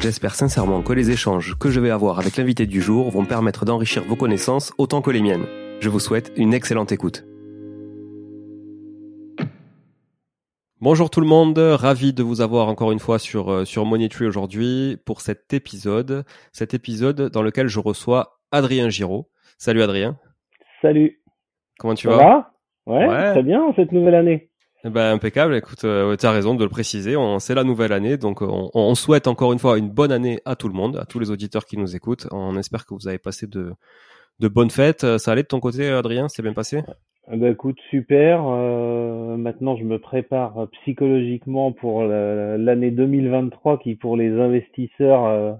J'espère sincèrement que les échanges que je vais avoir avec l'invité du jour vont permettre d'enrichir vos connaissances autant que les miennes. Je vous souhaite une excellente écoute. Bonjour tout le monde, ravi de vous avoir encore une fois sur, euh, sur Tree aujourd'hui pour cet épisode, cet épisode dans lequel je reçois Adrien Giraud. Salut Adrien. Salut. Comment tu Ça vas? ouais, ouais, très bien cette nouvelle année. Ben, impeccable. Écoute, euh, tu as raison de le préciser. C'est la nouvelle année, donc on, souhaite encore une fois une bonne année à tout le monde, à tous les auditeurs qui nous écoutent. On espère que vous avez passé de, de bonnes fêtes. Ça allait de ton côté, Adrien? C'est bien passé? Eh ben, écoute, super. Euh, maintenant, je me prépare psychologiquement pour l'année 2023 qui, pour les investisseurs, euh,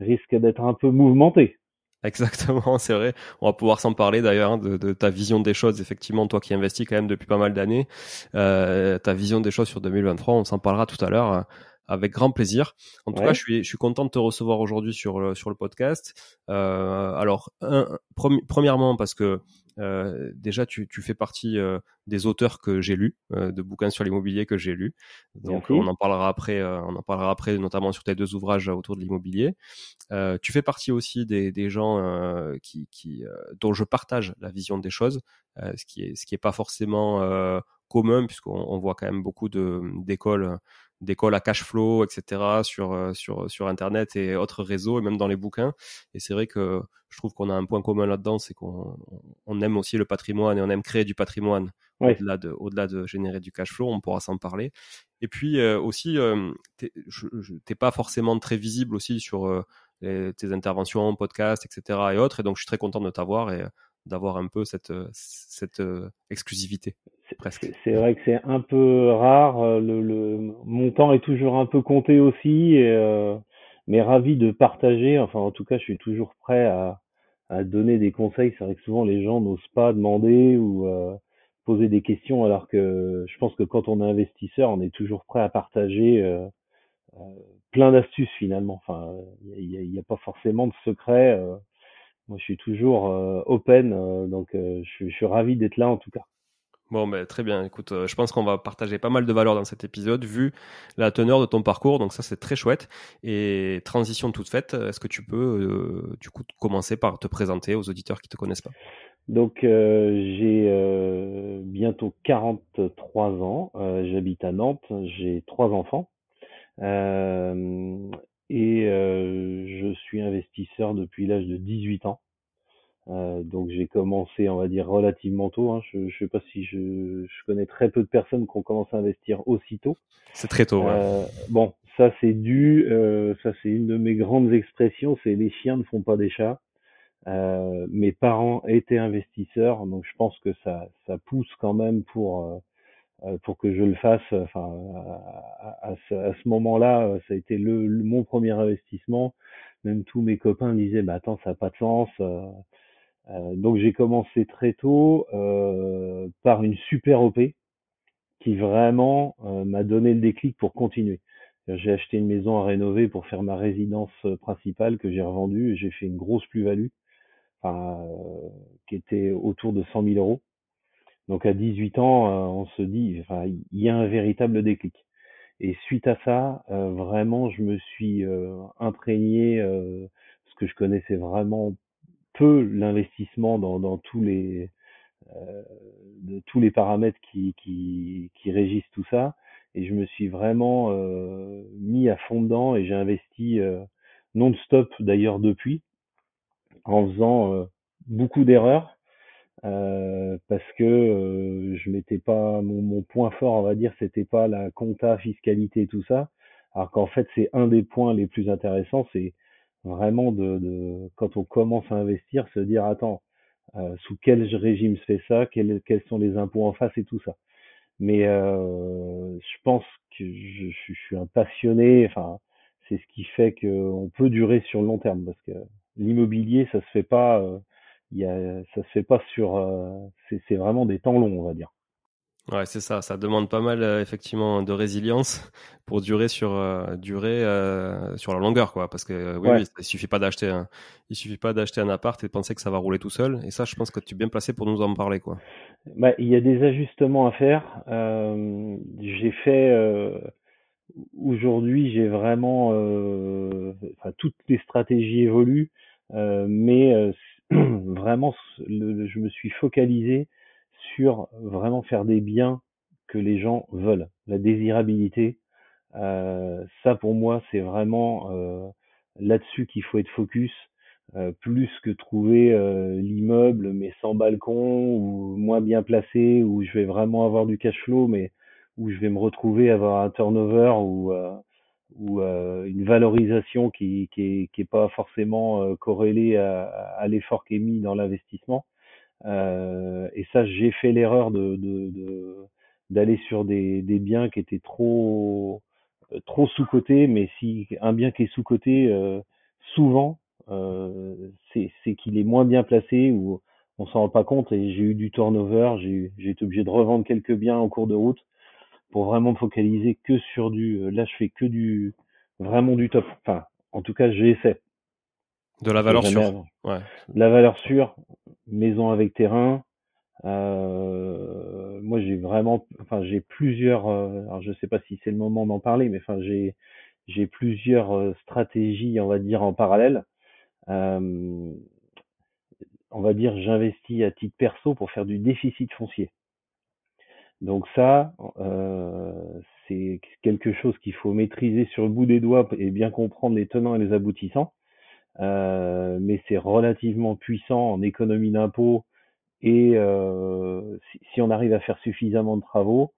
risque d'être un peu mouvementée. Exactement, c'est vrai. On va pouvoir s'en parler d'ailleurs hein, de, ta vision des choses. Effectivement, toi qui investis quand même depuis pas mal d'années, euh, ta vision des choses sur 2023, on s'en parlera tout à l'heure euh, avec grand plaisir. En tout cas, je suis, je suis content de te recevoir aujourd'hui sur le, sur le podcast. Euh, alors, premièrement, parce que euh, déjà, tu, tu, fais partie euh, des auteurs que j'ai lus, euh, de bouquins sur l'immobilier que j'ai lus. Donc, on en parlera après. on en parlera après, notamment sur tes deux ouvrages autour de l'immobilier. tu fais partie aussi des, des gens qui, qui dont je partage la vision des choses, ce qui est ce qui est pas forcément commun puisqu'on on voit quand même beaucoup de d'écoles d'écoles à cash flow, etc. sur euh, sur sur internet et autres réseaux et même dans les bouquins. Et c'est vrai que je trouve qu'on a un point commun là-dedans, c'est qu'on on aime aussi le patrimoine et on aime créer du patrimoine au-delà de au-delà de générer du cash flow. On pourra s'en parler. Et puis euh, aussi, euh, t'es pas forcément très visible aussi sur tes interventions, podcasts, etc. et autres. Et donc je suis très content de t'avoir et d'avoir un peu cette cette exclusivité. C'est vrai que c'est un peu rare. Euh, le, le, mon temps est toujours un peu compté aussi. Et, euh, mais ravi de partager. Enfin, en tout cas, je suis toujours prêt à, à donner des conseils. C'est vrai que souvent les gens n'osent pas demander ou euh, poser des questions, alors que je pense que quand on est investisseur, on est toujours prêt à partager euh, euh, plein d'astuces finalement. Enfin, il n'y a, a, pas forcément de secret. Moi, je suis toujours open, donc je, je suis ravi d'être là en tout cas. Bon, ben, très bien. Écoute, euh, je pense qu'on va partager pas mal de valeurs dans cet épisode, vu la teneur de ton parcours. Donc ça, c'est très chouette. Et transition toute faite, est-ce que tu peux, euh, du coup, commencer par te présenter aux auditeurs qui te connaissent pas? Donc, euh, j'ai bientôt 43 ans. J'habite à Nantes. J'ai trois enfants. Et je suis investisseur depuis l'âge de 18 ans. Euh, donc j'ai commencé, on va dire, relativement tôt. Hein. Je ne sais pas si je, je, connais très peu de personnes qui ont commencé à investir aussitôt. C'est très tôt. Ouais. Euh, bon, ça c'est dû, euh, ça c'est une de mes grandes expressions, c'est les chiens ne font pas des chats. Euh, mes parents étaient investisseurs, donc je pense que ça, ça pousse quand même pour euh, pour que je le fasse. Enfin, à, ce, ce moment-là, ça a été le, mon premier investissement. Même tous mes copains disaient, bah attends, ça n'a pas de sens. Euh, donc j'ai commencé très tôt euh, par une super OP qui vraiment euh, m'a donné le déclic pour continuer. J'ai acheté une maison à rénover pour faire ma résidence principale que j'ai revendue et j'ai fait une grosse plus-value enfin, qui était autour de 100 000 euros. Donc à 18 ans, on se dit, enfin, il y a un véritable déclic. Et suite à ça, vraiment, je me suis imprégné, parce que je connaissais vraiment peu l'investissement dans, dans tous les euh, de tous les paramètres qui, qui, qui, régissent tout ça. Et je me suis vraiment euh, mis à fond dedans et j'ai investi euh, non-stop d'ailleurs depuis, en faisant euh, beaucoup d'erreurs. Euh, parce que euh, je m'étais pas mon, mon, point fort on va dire c'était pas la compta fiscalité et tout ça alors qu'en fait c'est un des points les plus intéressants c'est vraiment de, de, quand on commence à investir, se dire attends, euh, sous quel régime se fait ça, quels, quels sont les impôts en face et tout ça. Mais euh, je pense que je, je, suis un passionné. Enfin, c'est ce qui fait qu'on peut durer sur le long terme parce que l'immobilier, ça se fait pas. Y a, ça se fait pas sur. Euh, c'est vraiment des temps longs, on va dire. Ouais, c'est ça. Ça demande pas mal euh, effectivement de résilience pour durer sur euh, durer euh, sur la longueur, quoi. Parce que oui, oui, il suffit pas d'acheter un, il suffit pas d'acheter un appart et de penser que ça va rouler tout seul. Et ça, je pense que tu es bien placé pour nous en parler, quoi. Bah, il y a des ajustements à faire. j'ai fait aujourd'hui, j'ai vraiment, enfin, toutes les stratégies évoluent, mais vraiment, je me suis focalisé sur vraiment faire des biens que les gens veulent. La désirabilité, euh, ça pour moi c'est vraiment euh, là-dessus qu'il faut être focus, euh, plus que trouver euh, l'immeuble mais sans balcon ou moins bien placé, où je vais vraiment avoir du cash flow mais où je vais me retrouver à avoir un turnover ou euh, ou euh, une valorisation qui qui est, qui est pas forcément corrélée à, à l'effort qui est mis dans l'investissement. Euh, et ça, j'ai fait l'erreur de, de, d'aller sur des, des biens qui étaient trop euh, trop sous-cotés, mais si un bien qui est sous-coté, euh, souvent, euh, c'est qu'il est moins bien placé ou on s'en rend pas compte et j'ai eu du turnover, j'ai été obligé de revendre quelques biens en cours de route pour vraiment me focaliser que sur du, là je fais que du, vraiment du top. Enfin, en tout cas, j'essaie. De la valeur sûre. Ouais. La valeur sûre, maison avec terrain. Euh, moi, j'ai vraiment, enfin, j'ai plusieurs. Euh, alors, je sais pas si c'est le moment d'en parler, mais enfin, j'ai j'ai plusieurs euh, stratégies, on va dire, en parallèle. Euh, on va dire, j'investis à titre perso pour faire du déficit foncier. Donc ça, euh, c'est quelque chose qu'il faut maîtriser sur le bout des doigts et bien comprendre les tenants et les aboutissants. Euh, mais c'est relativement puissant en économie d'impôts et euh, si, si, on arrive à faire suffisamment de travaux,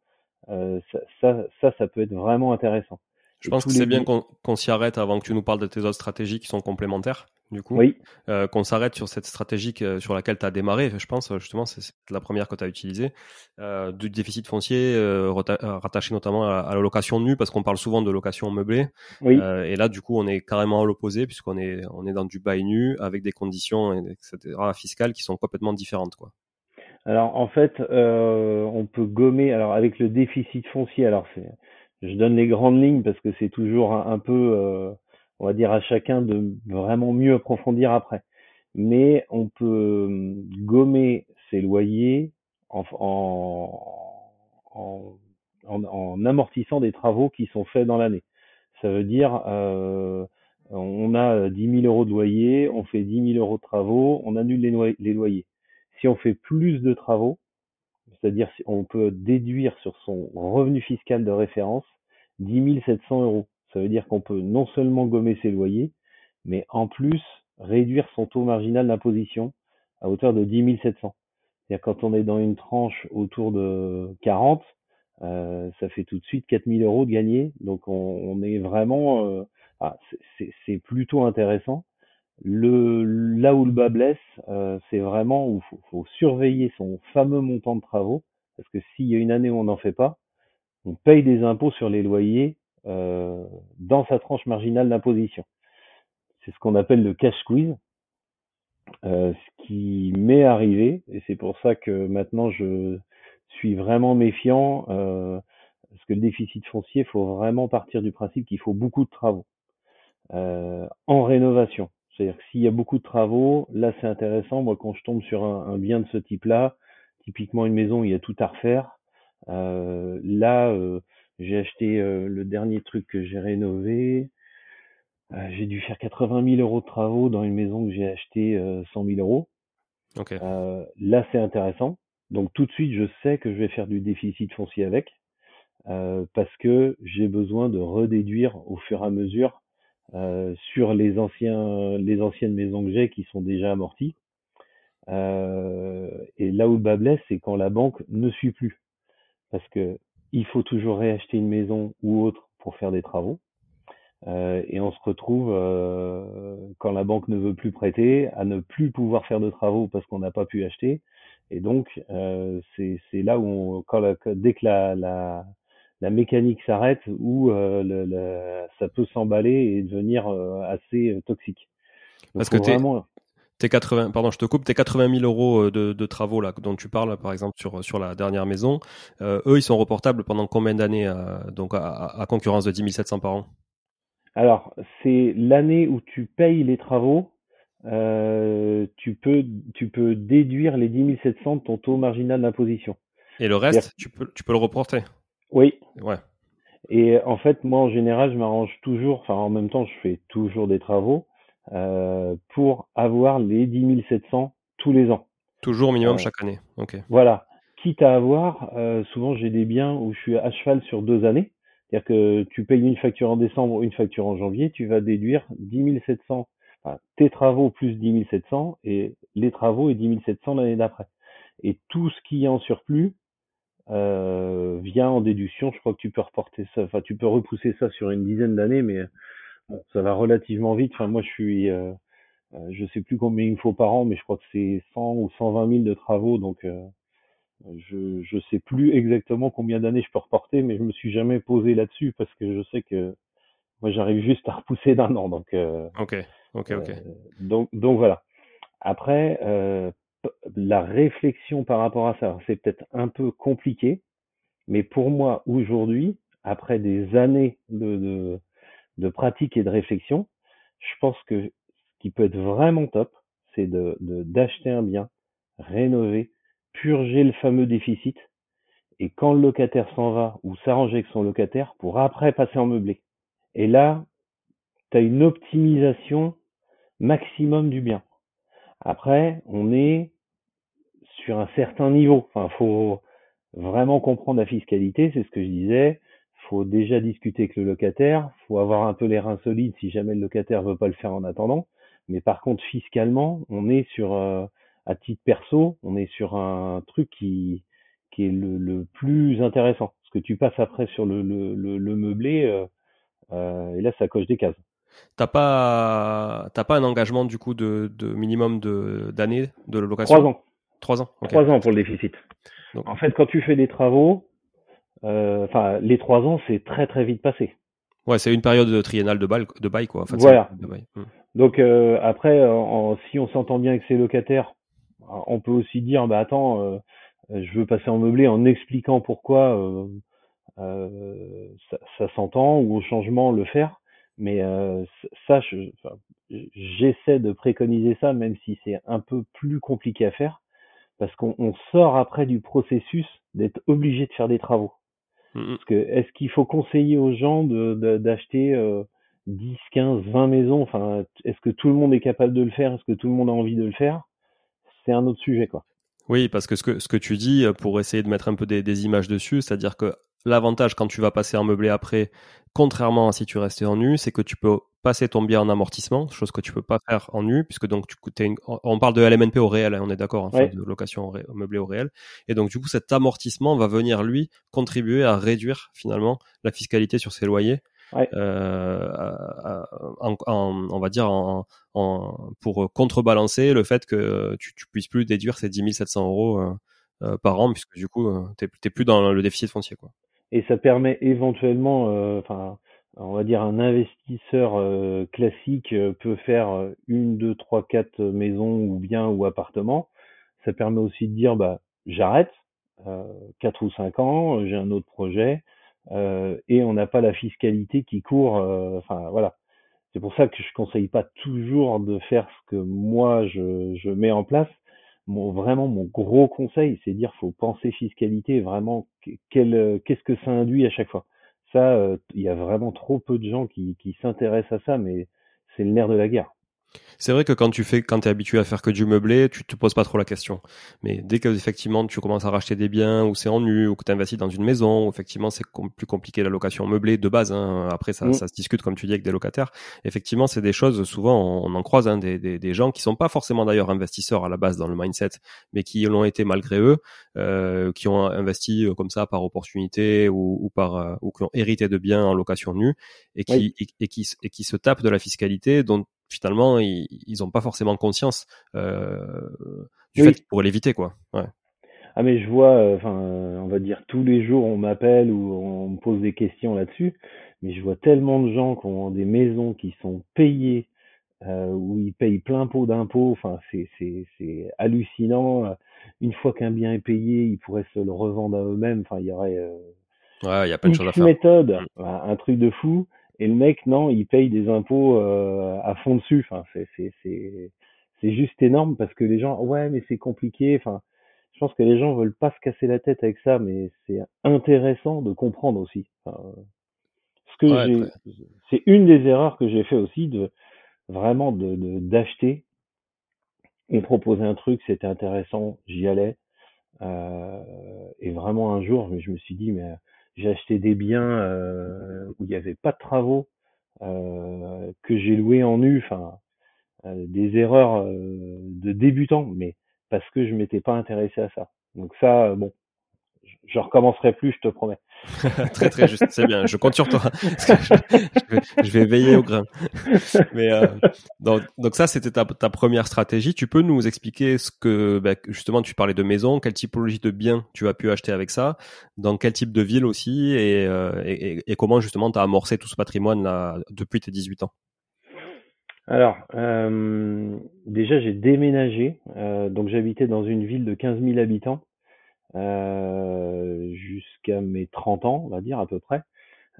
euh, ça, ça, ça, ça, peut être vraiment intéressant. Je pense que c'est bien qu'on s'y arrête avant que tu nous parles de tes autres stratégies qui sont complémentaires. Du coup. Oui. Euh, qu'on s'arrête sur cette stratégie sur laquelle tu as démarré, je pense, justement, c'est la première que tu as utilisée, euh, du déficit foncier euh, rattaché notamment à, la location nue, parce qu'on parle souvent de location meublée. Oui. et là, du coup, on est carrément à l'opposé, puisqu'on est, on est dans du bail nu, avec des conditions, etc., fiscales qui sont complètement différentes. Quoi. Alors, en fait, on peut gommer, alors avec le déficit foncier, alors c'est je donne les grandes lignes parce que c'est toujours un, peu, euh, on va dire à chacun de vraiment mieux approfondir après. Mais on peut euh, gommer ses loyers en, amortissant des travaux qui sont faits dans l'année. Ça veut dire, euh, on a 10 000 euros de loyer, on fait 10 000 euros de travaux, on annule les, les loyers. Si on fait plus de travaux, c'est-à-dire on peut déduire sur son revenu fiscal de référence 10 700 euros. Ça veut dire qu'on peut non seulement gommer ses loyers, mais en plus réduire son taux marginal d'imposition à hauteur de 10 700. C'est-à-dire quand on est dans une tranche autour de 40, euh, ça fait tout de suite 4000 euros de gagné. Donc on, est vraiment, euh, ah, c'est plutôt intéressant. Là où le bas blesse, euh, c'est vraiment où il faut, surveiller son fameux montant de travaux, parce que s'il y a une année où on n'en fait pas, on paye des impôts sur les loyers dans sa tranche marginale d'imposition. C'est ce qu'on appelle le cash squeeze, euh, ce qui m'est arrivé, et c'est pour ça que maintenant je suis vraiment méfiant, euh, parce que le déficit foncier, il faut vraiment partir du principe qu'il faut beaucoup de travaux en rénovation. C'est-à-dire que s'il y a beaucoup de travaux, là c'est intéressant. Moi, quand je tombe sur un, bien de ce type-là, typiquement une maison où il y a tout à refaire, euh, là, euh, j'ai acheté euh, le dernier truc que j'ai rénové. j'ai dû faire 80 000 euros de travaux dans une maison que j'ai acheté 100 000 euros. Okay. là, c'est intéressant. Donc tout de suite, je sais que je vais faire du déficit foncier avec, parce que j'ai besoin de redéduire au fur et à mesure sur les anciens, les anciennes maisons que j'ai qui sont déjà amorties. et là où le bas blesse, c'est quand la banque ne suit plus parce que il faut toujours réacheter une maison ou autre pour faire des travaux. Euh, et on se retrouve, euh, quand la banque ne veut plus prêter, à ne plus pouvoir faire de travaux parce qu'on n'a pas pu acheter. Et donc, euh, c'est là où, on, quand la, dès que la, la, la mécanique s'arrête, où euh, le, le, ça peut s'emballer et devenir euh, assez toxique. Donc, parce que vraiment... 80, pardon, je te coupe, tes 80 000 euros euh, de, de, travaux là dont tu parles, par exemple sur sur la dernière maison, euh, eux, ils sont reportables pendant combien d'années, euh, donc à, à, concurrence de 10 700 par an? Alors, c'est l'année où tu payes les travaux, euh, tu peux tu peux déduire les 10 700 de ton taux marginal d'imposition. Et le reste, tu peux tu peux le reporter? Oui. Ouais. Et en fait, moi, en général, je m'arrange toujours. Enfin, en même temps, je fais toujours des travaux. Euh, pour avoir les 10 700 tous les ans. Toujours minimum euh, chaque année. Ok. Voilà. Quitte à avoir, euh, souvent j'ai des biens où je suis à cheval sur deux années. C'est-à-dire que tu payes une facture en décembre, une facture en janvier, tu vas déduire 10 700, enfin, tes travaux plus 10 700 et les travaux et 10 700 l'année d'après. Et tout ce qui est en surplus euh, vient en déduction. Je crois que tu peux reporter ça, enfin tu peux repousser ça sur une dizaine d'années, mais Bon, ça va relativement vite. Enfin, moi, je suis, euh, euh, je sais plus combien il me faut par an, mais je crois que c'est 100 ou 120 000 de travaux, donc euh, je je sais plus exactement combien d'années je peux reporter, mais je me suis jamais posé là-dessus parce que je sais que moi, j'arrive juste à repousser d'un an, donc. Euh, ok, ok, ok. Euh, donc donc voilà. Après, la réflexion par rapport à ça, c'est peut-être un peu compliqué, mais pour moi aujourd'hui, après des années de, de de pratique et de réflexion, je pense que ce qui peut être vraiment top, c'est de d'acheter un bien, rénover, purger le fameux déficit, et quand le locataire s'en va ou s'arranger avec son locataire pour après passer en meublé. Et là, tu as une optimisation maximum du bien. Après, on est sur un certain niveau. Enfin, faut vraiment comprendre la fiscalité, c'est ce que je disais faut déjà discuter avec le locataire, faut avoir un peu les reins solides si jamais le locataire veut pas le faire en attendant. Mais par contre, fiscalement, on est sur, euh, à titre perso, on est sur un truc qui, qui est le, le, plus intéressant. Parce que tu passes après sur le, le, le, meublé, euh, euh, et là, ça coche des cases. T'as pas, t'as pas un engagement du coup de, de minimum de d'années de location? Trois ans. Trois ans. Trois ans pour le déficit. Donc- En fait, quand tu fais des travaux, enfin, les trois ans, c'est très très vite passé. Ouais, c'est une période triennale de bail, de bail quoi. En fait, Voilà. c'est- de bail. Hmm. Donc euh, après, en- si on s'entend bien avec ses locataires, on peut aussi dire, bah attends, euh, je veux passer en meublé en expliquant pourquoi euh, euh, ça, ça s'entend ou au changement le faire. Mais euh, ça, je- j'essaie de préconiser ça, même si c'est un peu plus compliqué à faire, parce qu'on on sort après du processus d'être obligé de faire des travaux. Parce que est-ce qu'il faut conseiller aux gens de de- d'acheter euh, 10, 15, 20 maisons? Enfin, est-ce que tout le monde est capable de le faire? Est-ce que tout le monde a envie de le faire? C'est un autre sujet, quoi. Oui, parce que ce que ce que tu dis, euh, pour essayer de mettre un peu des, des images dessus, c'est-à-dire que l'avantage quand tu vas passer en meublé après, contrairement à si tu restais en nu, c'est que tu peux passer ton bien en amortissement, chose que tu peux pas faire en nu, puisque donc tu t'es une- on parle de LMNP au réel, hein, on est d'accord, Ouais. de location au ré- meublé au réel, et donc du coup cet amortissement va venir lui contribuer à réduire finalement la fiscalité sur ses loyers, Ouais. euh, à- à- en, en- on va dire en, en- pour contrebalancer le fait que tu, tu puisses plus déduire ces 10 700 euros euh, euh, par an, puisque du coup, euh, t'es t'es plus dans le déficit foncier. Quoi. Et ça permet éventuellement, euh, enfin, on va dire un investisseur euh, classique euh, peut faire une, deux, trois, quatre maisons ou biens ou appartements. Ça permet aussi de dire, bah, j'arrête, quatre ou cinq ans, j'ai un autre projet, euh, et on n'a pas la fiscalité qui court. euh, Enfin, voilà. C'est pour ça que je conseille pas toujours de faire ce que moi je, je mets en place. Mon, vraiment, mon gros conseil, c'est dire faut penser fiscalité, vraiment, euh, qu'est-ce que ça induit à chaque fois. Ça, euh, il y a vraiment trop peu de gens qui, qui s'intéressent à ça, mais c'est le nerf de la guerre. C'est vrai que quand tu fais, quand t'es habitué à faire que du meublé, tu te poses pas trop la question. Mais dès que effectivement tu commences à racheter des biens, ou c'est en nu, ou que tu investis dans une maison, où effectivement c'est com- plus compliqué la location meublée de base. Hein. Après ça, Mm. ça se discute comme tu dis avec des locataires. Effectivement, c'est des choses. Souvent, on, on en croise hein, des, des, des gens qui sont pas forcément d'ailleurs investisseurs à la base dans le mindset, mais qui l'ont été malgré eux, euh, qui ont investi euh, comme ça par opportunité ou, ou par euh, ou qui ont hérité de biens en location nue et qui Oui. et, et qui et qui se tapent de la fiscalité dont finalement ils ils ont pas forcément conscience euh, du Oui. fait qu'ils pourraient l'éviter quoi. Ouais. Ah mais je vois, euh, enfin, euh, on va dire tous les jours on m'appelle ou on me pose des questions là-dessus, mais je vois tellement de gens qui ont des maisons qui sont payées, euh, où ils payent plein pot d'impôts, enfin c'est c'est c'est hallucinant. Une fois qu'un bien est payé, ils pourraient se le revendre à eux-mêmes. Enfin, il y aurait euh, Ouais, il y a plein de choses à X faire. méthodes, Mm. un truc de fou. Et le mec, non, il paye des impôts euh, à fond dessus. Enfin, c'est c'est c'est c'est juste énorme parce que les gens, ouais, mais c'est compliqué. Enfin, je pense que les gens veulent pas se casser la tête avec ça, mais c'est intéressant de comprendre aussi. Enfin, ce que Ouais, j'ai, c'est une des erreurs que j'ai fait aussi de vraiment de de- d'acheter. On proposait un truc, c'était intéressant, j'y allais. Euh, et vraiment un jour, je me suis dit, mais j'ai acheté des biens euh, où il n'y avait pas de travaux, euh, que j'ai loué en nu, enfin euh, des erreurs euh, de débutant, mais parce que je m'étais pas intéressé à ça. Donc ça, bon, je recommencerai plus, je te promets. très très juste, c'est bien. Je compte sur toi. Que je, je vais, je vais veiller au grain. Mais euh, donc, donc ça, c'était ta, ta première stratégie. Tu peux nous expliquer ce que bah, justement tu parlais de maison, quelle typologie de biens tu as pu acheter avec ça, dans quel type de ville aussi, et, euh, et, et comment justement tu as amorcé tout ce patrimoine là depuis tes 18 ans? Alors, euh, déjà j'ai déménagé, donc j'habitais dans une ville de 15 000 habitants jusqu'à mes 30 ans, on va dire à peu près,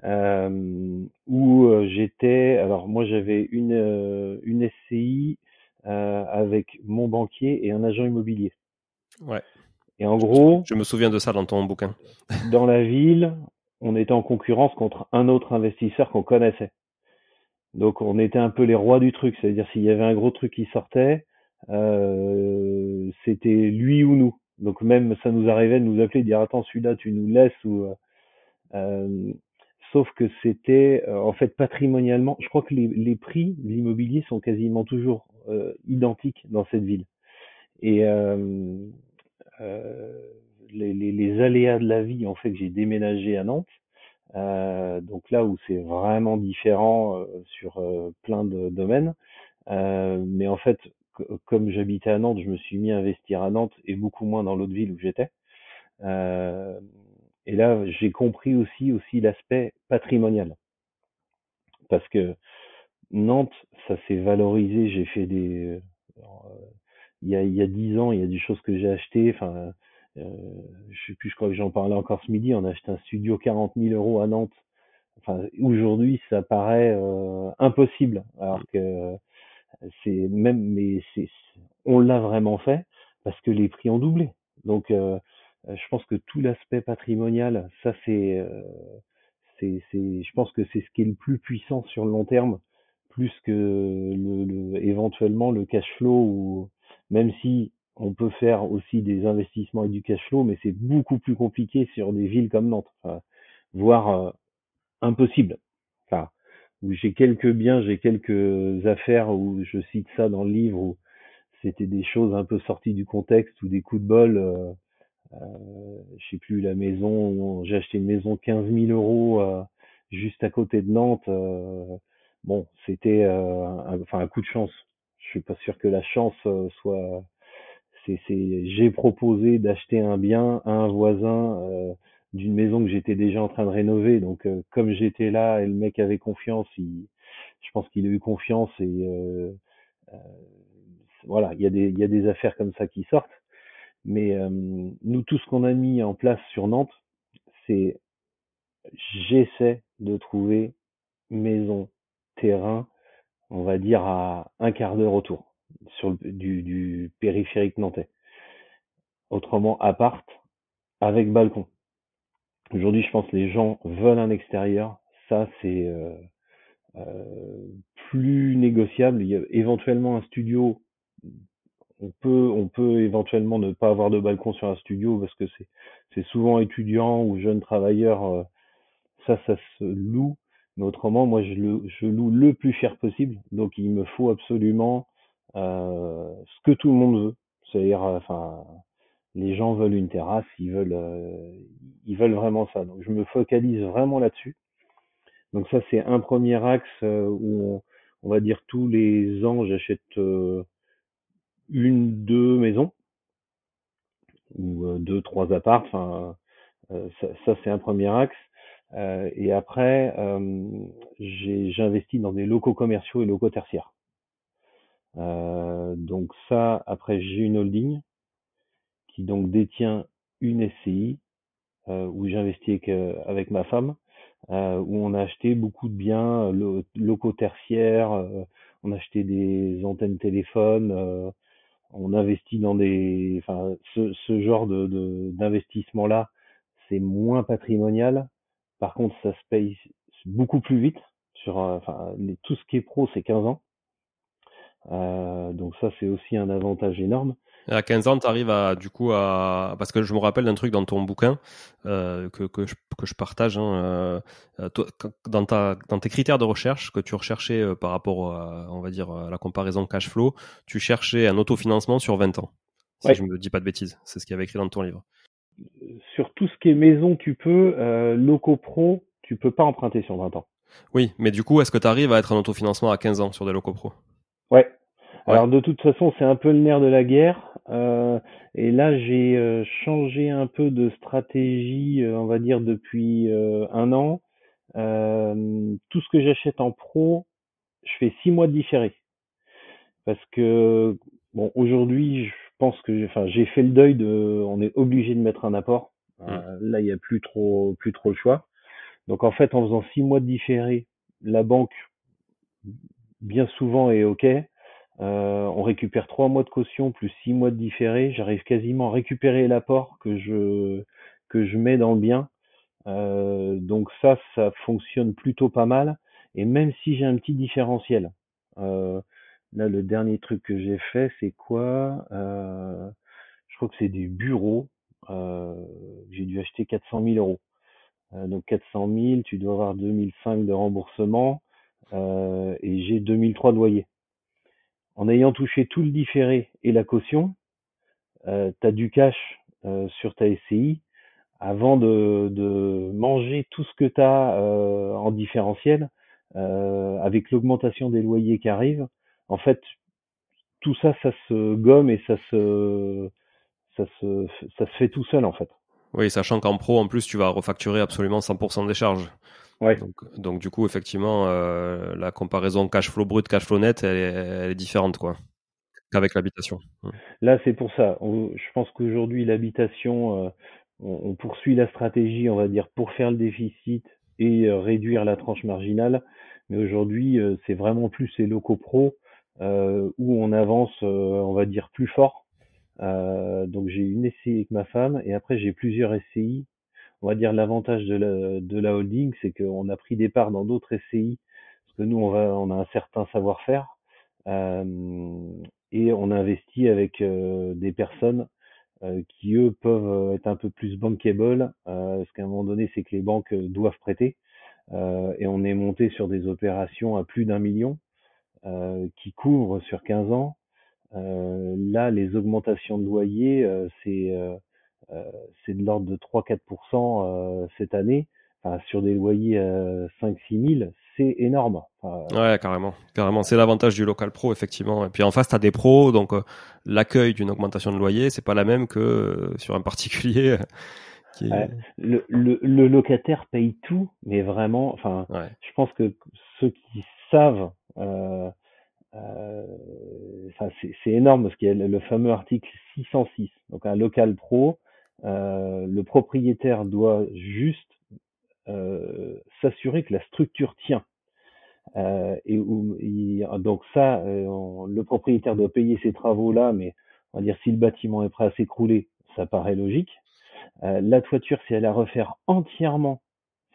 euh, où euh, j'étais, alors moi j'avais une, euh, une SCI euh, avec mon banquier et un agent immobilier. Ouais. Et en gros, Je me souviens de ça dans ton bouquin. dans la ville, on était en concurrence contre un autre investisseur qu'on connaissait. Donc on était un peu les rois du truc, c'est-à-dire s'il y avait un gros truc qui sortait, euh, c'était lui ou nous. Donc même ça nous arrivait de nous appeler, de dire attends celui-là tu nous laisses ou euh, sauf que c'était euh, en fait patrimonialement, je crois que les, les prix de l'immobilier sont quasiment toujours euh, identiques dans cette ville. Et euh, euh, les, les, les aléas de la vie ont fait que j'ai déménagé à Nantes. Euh, donc là où c'est vraiment différent euh, sur euh, plein de domaines. mais en fait, comme j'habitais à Nantes, je me suis mis à investir à Nantes et beaucoup moins dans l'autre ville où j'étais. et là, j'ai compris aussi aussi l'aspect patrimonial, parce que Nantes, ça s'est valorisé. J'ai fait des il y a il y a dix ans, il y a des choses que j'ai achetées. Enfin, euh, je sais plus, je crois que j'en parlais encore ce midi. On a acheté un studio 40 000 euros à Nantes. Enfin, aujourd'hui, ça paraît euh, impossible, alors que c'est même, mais c'est, on l'a vraiment fait parce que les prix ont doublé. Donc, euh, je pense que tout l'aspect patrimonial, ça c'est, euh, c'est, c'est, je pense que c'est ce qui est le plus puissant sur le long terme, plus que le, le éventuellement le cash flow ou même si on peut faire aussi des investissements et du cash flow, mais c'est beaucoup plus compliqué sur des villes comme Nantes, voire euh, impossible. Où j'ai quelques biens, j'ai quelques affaires où je cite ça dans le livre où c'était des choses un peu sorties du contexte ou des coups de bol. Euh, euh, je sais plus la maison, j'ai acheté une maison 15 000 euros euh, juste à côté de Nantes. bon, c'était un, enfin un coup de chance. Je suis pas sûr que la chance soit c'est, j'ai proposé d'acheter un bien à un voisin euh, d'une maison que j'étais déjà en train de rénover. Donc, euh, comme j'étais là et le mec avait confiance, il, je pense qu'il a eu confiance et euh, voilà, il y a des il y a des affaires comme ça qui sortent. Mais nous, tout ce qu'on a mis en place sur Nantes, c'est j'essaie de trouver maison, terrain, on va dire à un quart d'heure autour sur le, du, du périphérique nantais. Autrement, appart avec balcon. Aujourd'hui, je pense que les gens veulent un extérieur. Ça, c'est euh, euh, plus négociable. Il y a éventuellement un studio. On peut, on peut éventuellement ne pas avoir de balcon sur un studio parce que c'est, souvent étudiants ou jeunes travailleurs. Euh, ça, ça se loue. Mais autrement, moi, je, je loue le plus cher possible. Donc, il me faut absolument ce que tout le monde veut. C'est-à-dire, enfin, les gens veulent une terrasse, ils veulent, euh, ils veulent vraiment ça. Donc, je me focalise vraiment là-dessus. Donc ça, c'est un premier axe où on, va dire tous les ans, j'achète une, deux maisons ou deux, trois apparts. Enfin, ça, c'est un premier axe. Euh, et après, j'investis dans des locaux commerciaux et locaux tertiaires. Euh, donc ça, après j'ai une holding qui donc détient une SCI euh, où j'investis avec, euh, avec, ma femme, euh, où on a acheté beaucoup de biens locaux tertiaires, on a acheté des antennes téléphones, on investit dans des, enfin ce, ce genre de d'investissement là, c'est moins patrimonial. Par contre, ça se paye beaucoup plus vite. Sur, enfin, tout ce qui est pro, c'est 15 ans. Euh, donc ça, c'est aussi un avantage énorme. À 15 ans, tu arrives à, du coup, à... parce que je me rappelle d'un truc dans ton bouquin euh, que, que, je, que je partage, hein, euh, toi, dans, ta, dans tes critères de recherche que tu recherchais euh, par rapport, à, on va dire, à la comparaison cash flow, tu cherchais un autofinancement sur 20 ans. Si je me dis pas de bêtises, c'est ce qu'il y avait écrit dans ton livre. Sur tout ce qui est maison, tu peux, euh, locaux pro, tu peux pas emprunter sur 20 ans. Oui, mais du coup, est-ce que tu arrives à être en autofinancement à 15 ans sur des locaux pro? Ouais. Alors de toute façon, c'est un peu le nerf de la guerre. Euh, et là, j'ai euh, changé un peu de stratégie, euh, on va dire depuis euh, un an. tout ce que j'achète en pro, je fais six mois de différé. Parce que bon, aujourd'hui, je pense que, enfin, j'ai fait le deuil de, on est obligé de mettre un apport. Mmh. là, il n'y a plus trop, plus trop le choix. Donc en fait, en faisant six mois de différé, la banque bien souvent est OK. Euh, on récupère trois mois de caution plus six mois de différé. J'arrive quasiment à récupérer l'apport que je que je mets dans le bien. Euh, donc ça, ça fonctionne plutôt pas mal. Et même si j'ai un petit différentiel, euh, là le dernier truc que j'ai fait, c'est quoi Je crois que c'est du bureau. j'ai dû acheter 400 000 euros. donc 400 000, tu dois avoir 2005 de remboursement et j'ai 2003 de loyer en ayant touché tout le différé et la caution, euh, tu as du cash euh, sur ta SCI avant de, manger tout ce que tu as euh, en différentiel. Euh, avec l'augmentation des loyers qui arrive, en fait, tout ça, ça se gomme et ça se, ça se, ça se fait tout seul en fait. Oui, sachant qu'en pro, en plus, tu vas refacturer absolument 100% des charges. Ouais. Donc, donc, du coup, effectivement, euh, la comparaison cash flow brut, cash flow net, elle est, elle est différente, quoi, qu'avec l'habitation. Mmh. Là, c'est pour ça. je pense qu'aujourd'hui, l'habitation, euh, on, on, poursuit la stratégie, on va dire, pour faire le déficit et euh, réduire la tranche marginale. Mais aujourd'hui, euh, c'est vraiment plus les locaux pro euh, où on avance, on va dire, plus fort. Donc j'ai une SCI avec ma femme et après j'ai plusieurs SCI. On va dire l'avantage de la, de la holding, c'est qu'on a pris des parts dans d'autres SCI parce que nous on, va, on a un certain savoir-faire et on investit avec des personnes qui eux peuvent être un peu plus bankable, parce qu'à un moment donné c'est que les banques doivent prêter. Euh, et on est monté sur des opérations à plus d'un million euh, qui couvrent sur 15 ans. Euh, là, les augmentations de loyer, c'est c'est de l'ordre de 3-4% cette année. Enfin, sur des loyers à 5-6 000, c'est énorme. ouais, carrément. carrément. C'est l'avantage du local pro, effectivement. Et puis en face, tu as des pros, donc l'accueil d'une augmentation de loyer, c'est pas la même que sur un particulier le, le, le, locataire paye tout, mais vraiment, enfin, je pense que ceux qui savent, euh, euh, c'est énorme parce qu'il y a le, fameux article 606, donc un local pro, euh, le propriétaire doit juste euh, s'assurer que la structure tient. Euh, et, où, donc ça, euh, le propriétaire doit payer ces travaux-là, mais on va dire si le bâtiment est prêt à s'écrouler, ça paraît logique. Euh, la toiture, si elle a à refaire entièrement,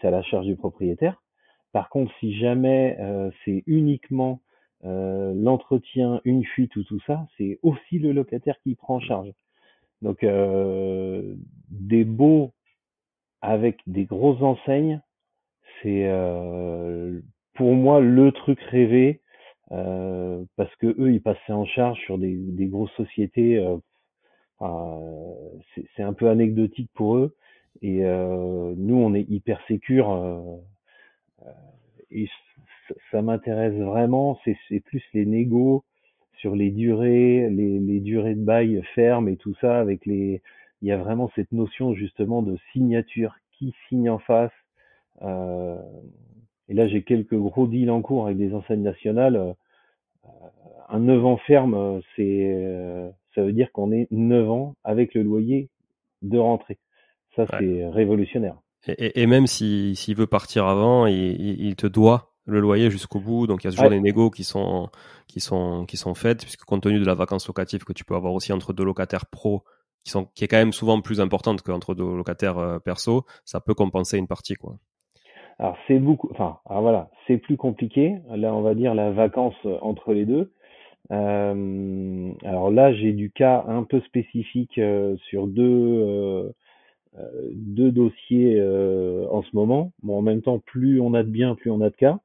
c'est à la charge du propriétaire. Par contre, si jamais c'est uniquement euh, l'entretien, une fuite ou tout ça, c'est aussi le locataire qui prend en charge. Donc des beaux avec des grosses enseignes, c'est pour moi le truc rêvé parce que eux ils passaient en charge sur des, des grosses sociétés c'est un peu anecdotique pour eux. Et euh, nous, on est hyper sécure. Euh, euh, et ça m'intéresse vraiment. C'est plus les négos sur les durées, les, les durées de bail fermes et tout ça. Avec les, il y a vraiment cette notion justement de signature. Qui signe en face euh, Et là, j'ai quelques gros deals en cours avec des enseignes nationales. un 9 ans ferme, c'est ça veut dire qu'on est 9 ans avec le loyer de rentrée. Ça, c'est révolutionnaire. Et, et même s'il si, veut partir avant, il, il, te doit le loyer jusqu'au bout. Donc il y a toujours des négos qui sont qui sont qui sont faites, puisque compte tenu de la vacance locative que tu peux avoir aussi entre deux locataires pro, qui sont qui est quand même souvent plus importante qu'entre deux locataires euh, perso, ça peut compenser une partie quoi. Alors c'est beaucoup, enfin alors voilà, c'est plus compliqué. Là on va dire la vacance entre les deux. Euh, alors là, j'ai du cas un peu spécifique euh, sur deux, euh, deux dossiers en ce moment. Bon, en même temps, plus on a de biens, plus on a de cas.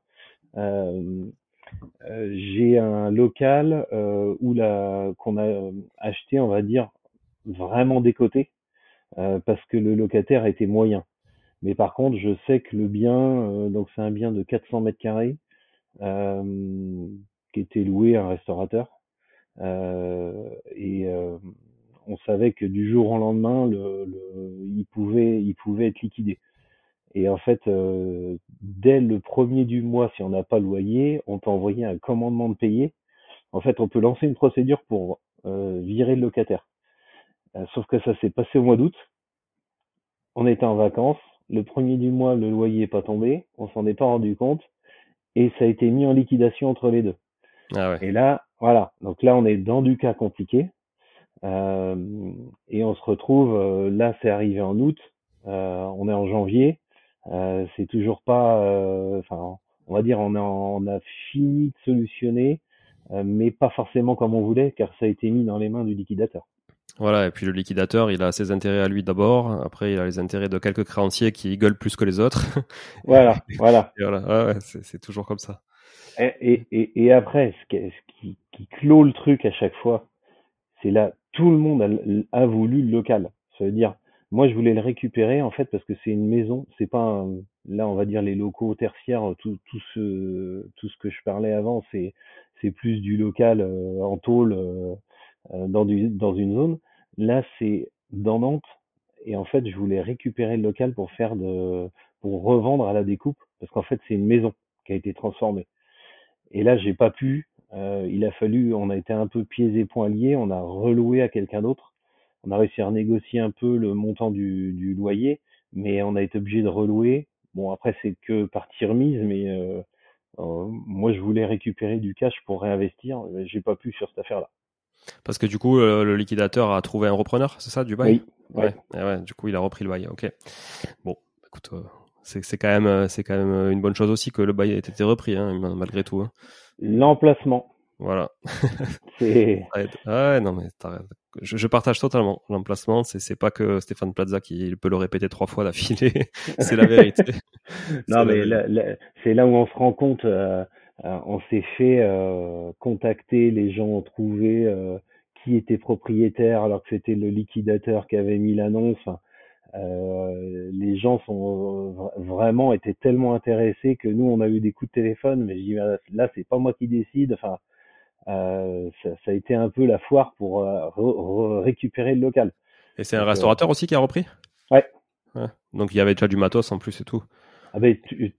J'ai un local où la qu'on a acheté, on va dire, vraiment décoté parce que le locataire était moyen. Mais par contre, je sais que le bien, donc c'est un bien de 400 mètres carrés, qui était loué à un restaurateur. Euh, et euh, on savait que du jour au lendemain, le, le, il, pouvait, il pouvait être liquidé. Et en fait, euh, dès le premier du mois, si on n'a pas loyer, on t'a envoyé un commandement de payer. En fait, on peut lancer une procédure pour euh, virer le locataire. Euh, sauf que ça s'est passé au mois d'août. On était en vacances. Le premier du mois, le loyer n'est pas tombé. On s'en est pas rendu compte. Et ça a été mis en liquidation entre les deux. Ah ouais. Et là, voilà. Donc là, on est dans du cas compliqué. Euh, et on se retrouve, euh, là, c'est arrivé en août. Euh, on est en janvier. Euh, c'est toujours pas, euh, enfin, on va dire, on a, on a fini de solutionner, mais pas forcément comme on voulait, car ça a été mis dans les mains du liquidateur. Voilà, et puis le liquidateur, il a ses intérêts à lui d'abord, après il a les intérêts de quelques créanciers qui gueulent plus que les autres. Voilà, voilà. voilà, ouais, c'est toujours comme ça. Et, et, et après, ce qui, qui, clôt le truc à chaque fois, c'est là, tout le monde a, a, voulu le local. Ça veut dire, moi je voulais le récupérer en fait parce que c'est une maison, c'est pas un, là on va dire les locaux tertiaires, tout, tout ce tout ce que je parlais avant, c'est c'est plus du local en tôle dans, du, dans une zone. Là, c'est dans Nantes. Et en fait, je voulais récupérer le local pour faire de, pour revendre à la découpe, parce qu'en fait, c'est une maison qui a été transformée. Et là, j'ai pas pu. Euh, il a fallu, on a été un peu pieds et poings liés, on a reloué à quelqu'un d'autre. On a réussi à négocier un peu le montant du, du loyer, mais on a été obligé de relouer. Bon, après, c'est que partie remise, mais euh, euh, moi, je voulais récupérer du cash pour réinvestir. J'ai pas pu sur cette affaire-là. Parce que du coup, le, liquidateur a trouvé un repreneur, c'est ça, du bail? Oui. Ouais. Ouais. Du coup, il a repris le bail. Ok. Bon, écoute, c'est quand même, c'est quand même une bonne chose aussi que le bail ait été repris, hein, malgré tout. Hein. L'emplacement. Voilà. ouais, non mais je, je, partage totalement l'emplacement. C'est c'est pas que Stéphane Plaza qui peut le répéter trois fois d'affilée. c'est la vérité. non mais c'est là où on se rend compte. Euh, euh, on s'est fait euh, contacter, les gens ont trouvé qui était propriétaire alors que c'était le liquidateur qui avait mis l'annonce. Euh, les gens sont vraiment étaient tellement intéressés que nous on a eu des coups de téléphone mais je dis bah, là c'est pas moi qui décide enfin euh, ça, ça, a été un peu la foire pour euh, récupérer le local et c'est un restaurateur aussi qui a repris? Ouais. ouais. donc il y avait déjà du matos en plus et tout ah ben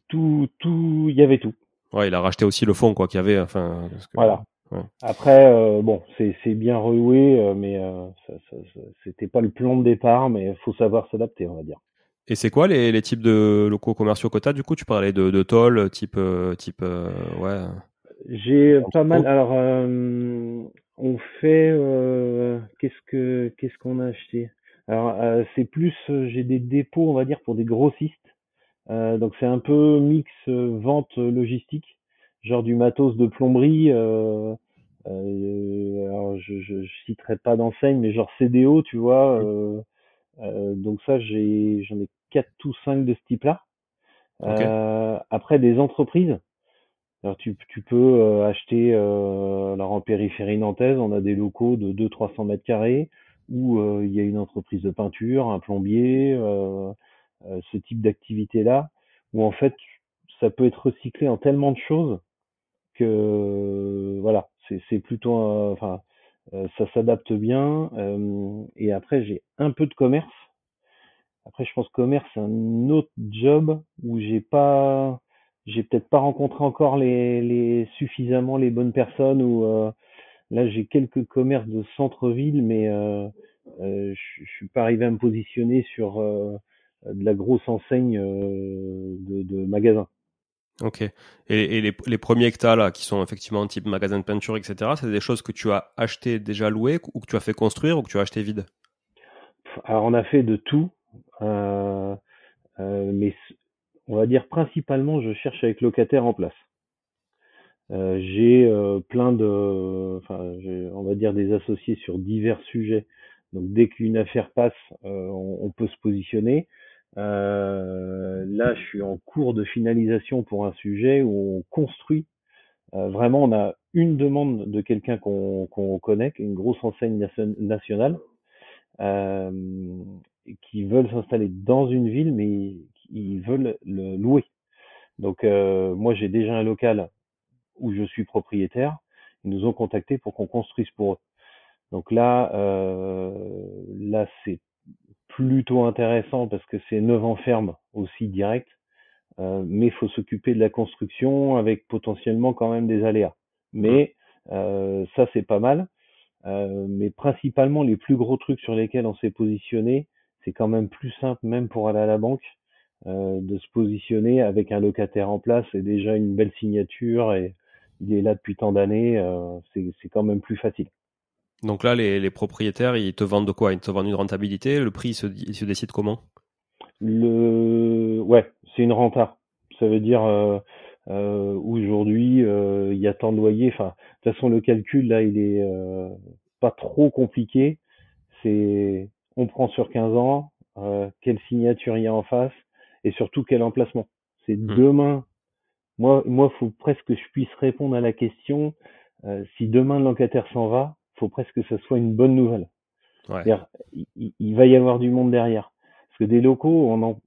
tout tout il y avait tout ouais il a racheté aussi le fond quoi qu'il y avait enfin voilà après, euh, bon, c'est bien reloué, euh, mais euh, c'était pas le plan de départ, mais il faut savoir s'adapter, on va dire. Et c'est quoi les, les, types de locaux commerciaux que tu Du coup, tu parlais de, de toll, type, type ouais. J'ai pas mal. Alors, on fait. qu'est-ce que qu'est-ce qu'on a acheté? Alors, c'est plus. J'ai des dépôts, on va dire, pour des grossistes. donc, c'est un peu mix vente logistique genre du matos de plomberie. Euh, euh, alors je, je, je, citerai pas d'enseigne, mais genre CDO, tu vois. Euh, euh, donc ça, j'ai j'en ai quatre ou cinq de ce type-là. Euh, après des entreprises. Tu, peux acheter alors en périphérie nantaise, on a des locaux de 200-300 mètres carrés où il y a une entreprise de peinture, un plombier, ce type d'activité-là, où en fait ça peut être recyclé en tellement de choses que voilà, c'est plutôt, enfin, euh, ça s'adapte bien. Euh, et après, j'ai un peu de commerce. Après, je pense que commerce, c'est un autre job où j'ai pas, j'ai peut-être pas rencontré encore les, les suffisamment les bonnes personnes. Ou euh, là, j'ai quelques commerces de centre-ville, mais je, je suis pas arrivé à me positionner sur de la grosse enseigne de, de magasins. Ok. Et, et les, les, premiers que tu as là, qui sont effectivement type magasin de peinture, etc., c'est des choses que tu as acheté déjà louées ou que tu as fait construire ou que tu as acheté vide? Alors on a fait de tout, euh, euh, mais on va dire principalement je cherche avec locataire en place. Euh, j'ai euh, plein de, enfin, on va dire des associés sur divers sujets. Donc dès qu'une affaire passe, euh, on, peut se positionner. Là, je suis en cours de finalisation pour un sujet où on construit. Vraiment, on a une demande de quelqu'un qu'on connaît, une grosse enseigne nationale, qui veulent s'installer dans une ville, mais ils veulent le louer. Donc, moi, j'ai déjà un local où je suis propriétaire. Ils nous ont contactés pour qu'on construise pour eux. Donc là, là, c'est plutôt intéressant parce que c'est neuf en ferme aussi direct, euh, mais il faut s'occuper de la construction avec potentiellement quand même des aléas. Mais euh, ça c'est pas mal. Euh, mais principalement les plus gros trucs sur lesquels on s'est positionné, c'est quand même plus simple même pour aller à la banque euh, de se positionner avec un locataire en place et déjà une belle signature et il est là depuis tant d'années, euh, c'est quand même plus facile. Donc là, les, les, propriétaires, ils te vendent de quoi? Ils te vendent une rentabilité? Le prix, il se, il se décide comment? Le, ouais, c'est une renta. Ça veut dire euh, euh, aujourd'hui, euh, il y a tant de loyers. Enfin, de toute façon, le calcul là, il est euh, pas trop compliqué. C'est, on prend sur 15 ans, euh, quelle signature il y a en face, et surtout quel emplacement. C'est mmh. demain. Moi, moi, faut presque que je puisse répondre à la question. Euh, si demain le locataire s'en va, faut presque que ce soit une bonne nouvelle. Ouais. Il, il, va y avoir du monde derrière. Parce que des locaux, on, en,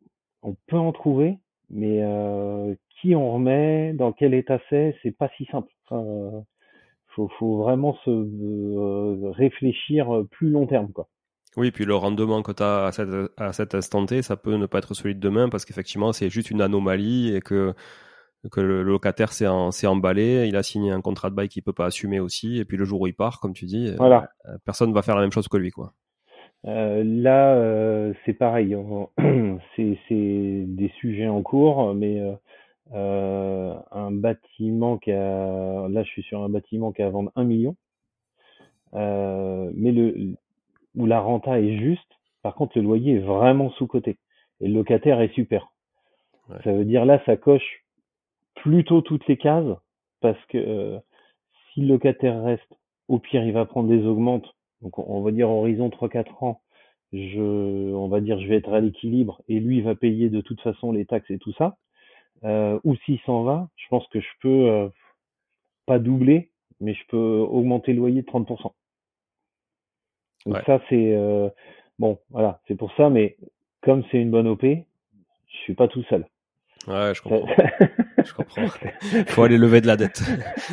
on peut en trouver, mais euh, qui on remet, dans quel état c'est, c'est pas si simple. Enfin, faut, faut vraiment se réfléchir plus long terme, quoi. Oui, puis le rendement que tu as à, cet instant T, ça peut ne pas être celui de demain parce qu'effectivement, c'est juste une anomalie et que, que le locataire s'est emballé, il a signé un contrat de bail qu'il peut pas assumer aussi, et puis le jour où il part, comme tu dis, voilà. Euh, personne va faire la même chose que lui, quoi. Euh, là, euh, c'est pareil. C'est des sujets en cours, mais euh, un bâtiment qui a, là, je suis sur un bâtiment qui a à vendre 1 million, mais le où la renta est juste. Par contre, le loyer est vraiment sous-coté et le locataire est super. Ça veut dire là, ça coche plutôt toutes les cases parce que si le locataire reste, au pire, il va prendre des augmentes donc on va dire horizon 3-4 ans, je, on va dire je vais être à l'équilibre et lui il va payer de toute façon les taxes et tout ça. Euh, ou s'il s'en va, je pense que je peux euh, pas doubler, mais je peux augmenter le loyer de 30%. Donc ça c'est euh, bon, voilà, c'est pour ça, mais comme c'est une bonne OP, je suis pas tout seul. Ouais, je comprends. je comprends. Faut aller lever de la dette.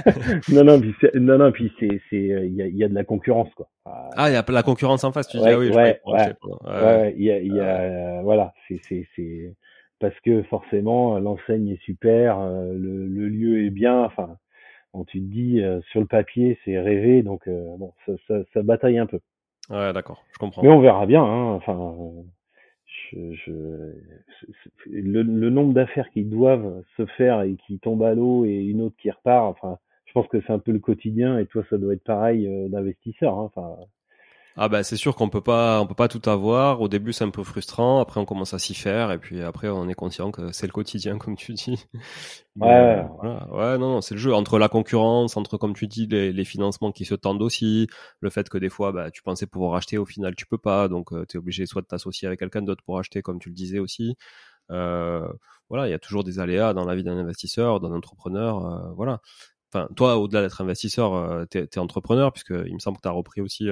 non, non, puis non, non, puis c'est, c'est, il y a, y a de la concurrence, quoi. Ah, il y a la concurrence en face, tu dis. Ah oui, ouais, ouais, ouais, il y a, il y a, voilà, c'est, c'est, c'est, parce que forcément, l'enseigne est super, euh, le, le lieu est bien, enfin, quand tu te dis, euh, sur le papier, c'est rêvé, donc, euh, bon, ça, ça, ça, bataille un peu. Ouais, d'accord, je comprends. Mais on verra bien, hein, enfin, je, le, le, nombre d'affaires qui doivent se faire et qui tombent à l'eau et une autre qui repart, enfin, je pense que c'est un peu le quotidien et toi, ça doit être pareil euh, d'investisseur. Hein, enfin, ah bah c'est sûr qu'on peut pas on peut pas tout avoir. Au début c'est un peu frustrant, après on commence à s'y faire et puis après on est conscient que c'est le quotidien comme tu dis. Ouais, euh, voilà. ouais non, non c'est le jeu entre la concurrence, entre comme tu dis les, les, financements qui se tendent aussi, le fait que des fois bah tu pensais pouvoir acheter au final tu peux pas donc euh, tu es obligé soit de t'associer avec quelqu'un d'autre pour acheter comme tu le disais aussi. Euh, voilà, il y a toujours des aléas dans la vie d'un investisseur, d'un entrepreneur, euh, voilà. Enfin, toi, au-delà d'être investisseur, tu es, entrepreneur, puisque il me semble que tu as repris aussi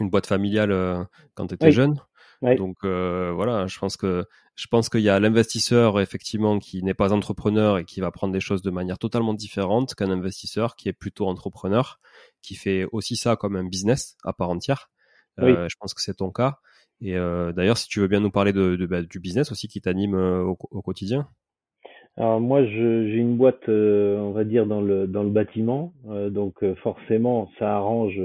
une boîte familiale euh, quand tu étais jeune. Donc euh, voilà, je pense que je pense qu'il y a l'investisseur effectivement qui n'est pas entrepreneur et qui va prendre des choses de manière totalement différente qu'un investisseur qui est plutôt entrepreneur, qui fait aussi ça comme un business à part entière. Euh, je pense que c'est ton cas. Et euh, d'ailleurs, si tu veux bien nous parler de, de bah, du business aussi qui t'anime au, au, quotidien. Alors moi, j'ai une boîte, on va dire dans le dans le bâtiment, donc forcément, ça arrange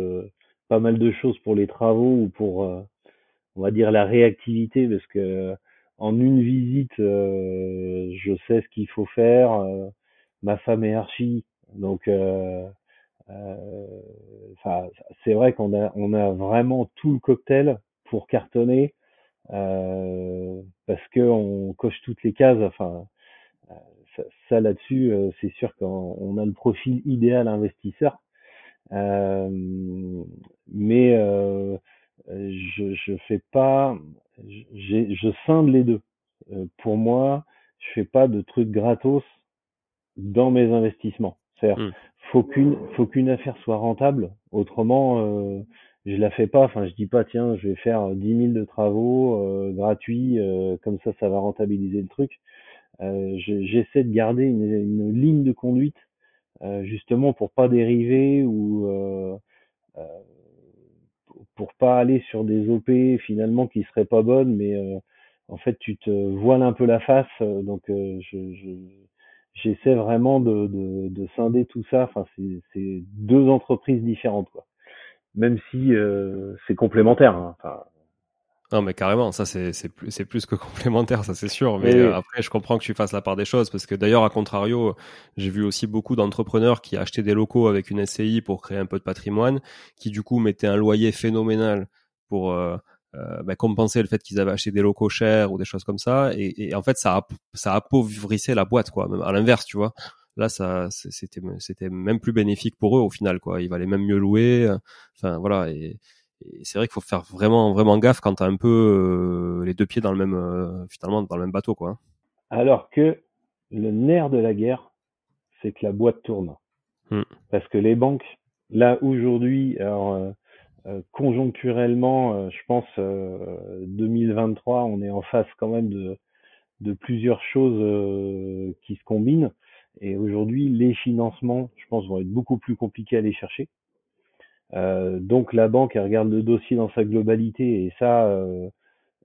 pas mal de choses pour les travaux ou pour, euh, on va dire, la réactivité, parce que en une visite, euh, je sais ce qu'il faut faire. Euh, ma femme est archi, donc c'est vrai qu'on a, on a vraiment tout le cocktail pour cartonner, parce que on coche toutes les cases. Enfin, ça, ça là-dessus, c'est sûr qu'on a le profil idéal investisseur. Euh, mais euh, je je fais pas, je scinde les deux. Euh, pour moi, je fais pas de trucs gratos dans mes investissements. C'est-à-dire, mmh. faut qu'une faut qu'une affaire soit rentable. Autrement, euh, je la fais pas. Enfin, je dis pas tiens, je vais faire 10 000 de travaux euh, gratuits, comme ça, ça va rentabiliser le truc. J'essaie de garder une, une, ligne de conduite euh, justement pour pas dériver ou euh, euh, pour pas aller sur des OP finalement qui seraient pas bonnes, mais en fait tu te voiles un peu la face. donc je, j'essaie vraiment de, de, de, scinder tout ça. Enfin, c'est deux entreprises différentes, quoi. Même si c'est complémentaire. Hein. Enfin, non, mais carrément, ça c'est c'est plus c'est plus que complémentaire, ça c'est sûr. Mais euh, après, je comprends que tu fasses la part des choses parce que d'ailleurs, à contrario, j'ai vu aussi beaucoup d'entrepreneurs qui achetaient des locaux avec une SCI pour créer un peu de patrimoine, qui du coup mettaient un loyer phénoménal pour euh, euh, bah, compenser le fait qu'ils avaient acheté des locaux chers ou des choses comme ça. Et, et en fait, ça ça appauvrissait la boîte, quoi. Même à l'inverse, tu vois. Là, ça c'était c'était même plus bénéfique pour eux au final, quoi. Il valait même mieux louer. Enfin voilà et et c'est vrai qu'il faut faire vraiment vraiment gaffe quand tu as un peu euh, les deux pieds dans le même euh, finalement dans le même bateau quoi. Alors que le nerf de la guerre, c'est que la boîte tourne. Hmm. Parce que les banques, là aujourd'hui, alors euh, conjoncturellement, je pense 2023, on est en face quand même de de plusieurs choses qui se combinent. Et aujourd'hui, les financements, je pense, vont être beaucoup plus compliqués à aller chercher. Euh, donc la banque elle regarde le dossier dans sa globalité et ça, euh,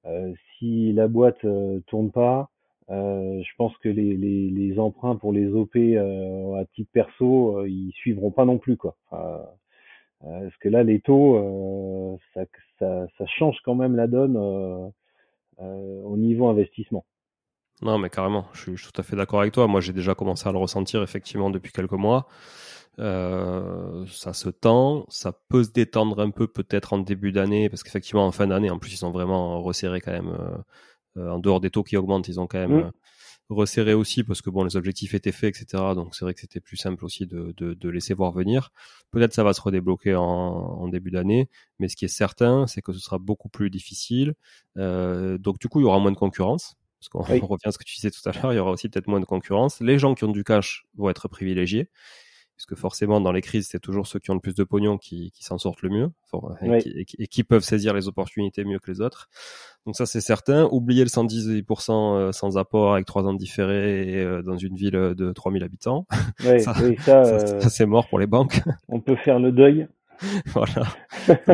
euh, si la boîte tourne pas, je pense que les, emprunts pour les OP à titre perso, ils suivront pas non plus quoi. parce que là les taux, ça, change quand même la donne au niveau investissement. Non, mais carrément, je suis, tout à fait d'accord avec toi. Moi, j'ai déjà commencé à le ressentir effectivement depuis quelques mois. Euh, ça se tend, ça peut se détendre un peu peut-être en début d'année, parce qu'effectivement en fin d'année, en plus ils sont vraiment resserrés quand même. Euh, euh, en dehors des taux qui augmentent, ils ont quand même mmh. resserré aussi, parce que bon, les objectifs étaient faits, etc. Donc c'est vrai que c'était plus simple aussi de, de, de, laisser voir venir. Peut-être ça va se redébloquer en, en début d'année, mais ce qui est certain, c'est que ce sera beaucoup plus difficile. donc du coup, il y aura moins de concurrence parce qu'on revient à ce que tu disais tout à l'heure, il y aura aussi peut-être moins de concurrence. Les gens qui ont du cash vont être privilégiés, puisque forcément dans les crises, c'est toujours ceux qui ont le plus de pognon qui, qui s'en sortent le mieux, et, qui, peuvent saisir les opportunités mieux que les autres. Donc ça c'est certain. Oubliez le 110% euh, sans apport avec trois ans différés euh, dans une ville de 3000 habitants. ça, ça, ça c'est mort pour les banques. On peut faire le deuil. voilà.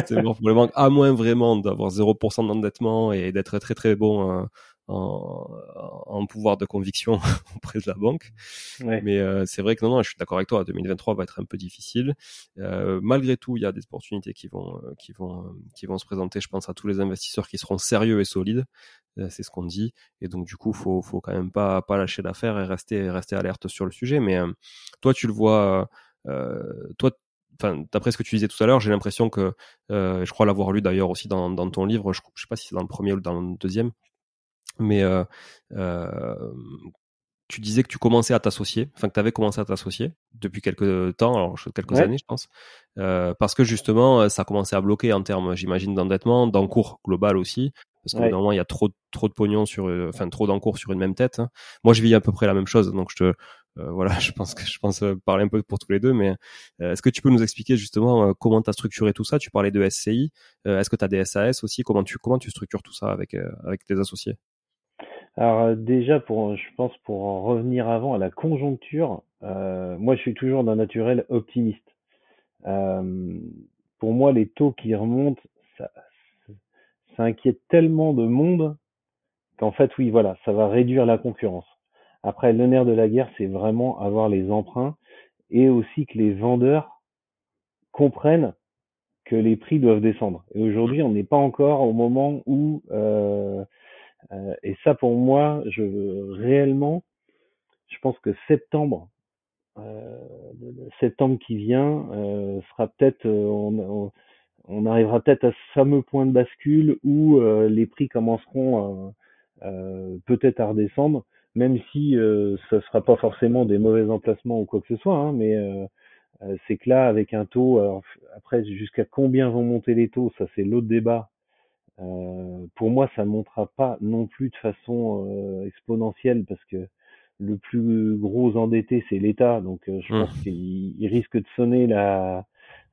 c'est mort pour les banques, à moins vraiment d'avoir 0% d'endettement et d'être très très bon euh, en, pouvoir de conviction auprès de la banque. Mais euh, c'est vrai que non, non, je suis d'accord avec toi. 2023 va être un peu difficile. Euh, malgré tout, il y a des opportunités qui vont, euh, qui vont, qui vont se présenter. Je pense à tous les investisseurs qui seront sérieux et solides. c'est ce qu'on dit. Et donc du coup, faut, faut quand même pas, pas lâcher l'affaire et rester, rester alerte sur le sujet. Mais toi, tu le vois. toi, enfin, d'après ce que tu disais tout à l'heure, j'ai l'impression que, je crois l'avoir lu d'ailleurs aussi dans, dans ton livre, je, je sais pas si c'est dans le premier ou dans le deuxième, mais euh, euh, tu disais que tu commençais à t'associer, enfin que tu avais commencé à t'associer depuis quelques temps, alors quelques années je pense, euh, parce que justement ça commençait à bloquer en termes, j'imagine, d'endettement, d'encours global aussi, parce que normalement il y a trop trop de pognon sur, enfin trop d'encours sur une même tête. Hein. Moi je vis à peu près la même chose, donc je te voilà, je pense que je pense parler un peu pour tous les deux, mais est-ce que tu peux nous expliquer justement comment tu as structuré tout ça? Tu parlais de SCI, est-ce que tu as des SAS aussi? Comment tu comment tu structures tout ça avec avec tes associés? Alors euh, déjà, pour, je pense pour en revenir avant à la conjoncture, euh, moi je suis toujours d'un naturel optimiste. Euh, pour moi, les taux qui remontent, ça, ça inquiète tellement de monde qu'en fait, oui, voilà, ça va réduire la concurrence. Après, le nerf de la guerre, c'est vraiment avoir les emprunts et aussi que les vendeurs comprennent que les prix doivent descendre. Et aujourd'hui, on n'est pas encore au moment où euh, euh, et ça, pour moi, je réellement, je pense que septembre, euh, septembre qui vient, euh, sera peut-être, on, on, arrivera peut-être à ce fameux point de bascule où les prix commenceront peut-être à redescendre, même si euh, ce sera pas forcément des mauvais emplacements ou quoi que ce soit, hein, mais c'est que là, avec un taux, alors, après jusqu'à combien vont monter les taux, ça c'est l'autre débat euh, pour moi, ça ne montera pas non plus de façon euh, exponentielle parce que le plus gros endetté, c'est l'État. Donc, euh, je mmh. pense qu'il risque de sonner la,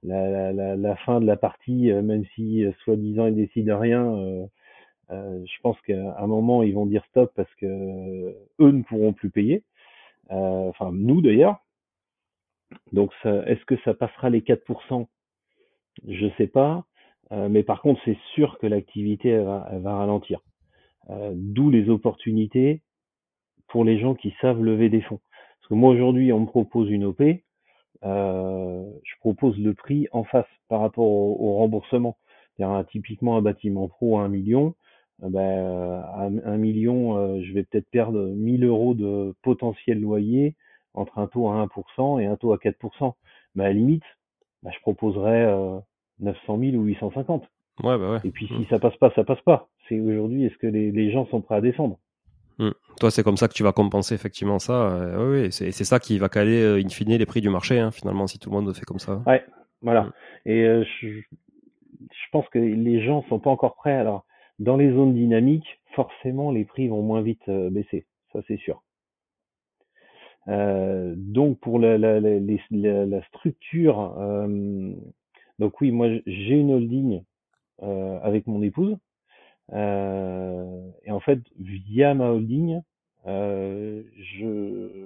la, la, la, fin de la partie, même si soi-disant ils décident rien. je pense qu'à un moment, ils vont dire stop parce que eux ne pourront plus payer. enfin, nous d'ailleurs. Donc, est-ce que ça passera les 4% Je sais pas. Euh, mais par contre, c'est sûr que l'activité va, va, ralentir. Euh, d'où les opportunités pour les gens qui savent lever des fonds. Parce que moi aujourd'hui, on me propose une OP, euh, je propose le prix en face par rapport au, remboursement. Un, typiquement un bâtiment pro à 1 million, ben, à 1 million, je vais peut-être perdre 1000 euros de potentiel loyer entre un taux à 1% et un taux à 4%. Mais à la limite, ben, je proposerais 900 000 ou 850. Ouais, bah ouais. Et puis si mm. ça passe pas, ça passe pas. C'est aujourd'hui, est-ce que les, les, gens sont prêts à descendre? Mm. Toi, c'est comme ça que tu vas compenser effectivement ça. Euh, oui, c'est ça qui va caler euh, in fine les prix du marché, hein, finalement, si tout le monde fait comme ça. Ouais, voilà. Mm. Et euh, je, je, pense que les gens sont pas encore prêts. Alors, dans les zones dynamiques, forcément, les prix vont moins vite baisser. Ça, c'est sûr. donc, pour la, la, la, la structure donc oui, moi j'ai une holding euh, avec mon épouse. Euh, et en fait, via ma holding, euh, je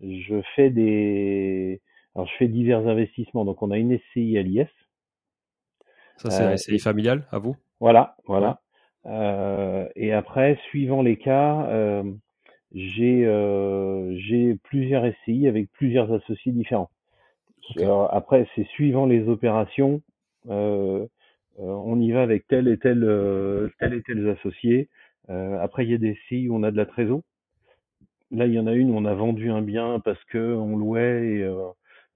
je fais des, alors je fais divers investissements. Donc on a une SCI à l'IS. Ça c'est une SCI familiale à vous? Voilà, voilà. et après, suivant les cas, j'ai j'ai plusieurs SCI avec plusieurs associés différents. Après, c'est suivant les opérations. Euh, on y va avec tel et tel, tel et tel associés. après, il y a des SCI où on a de la trésor. Là, il y en a une où on a vendu un bien parce que on louait et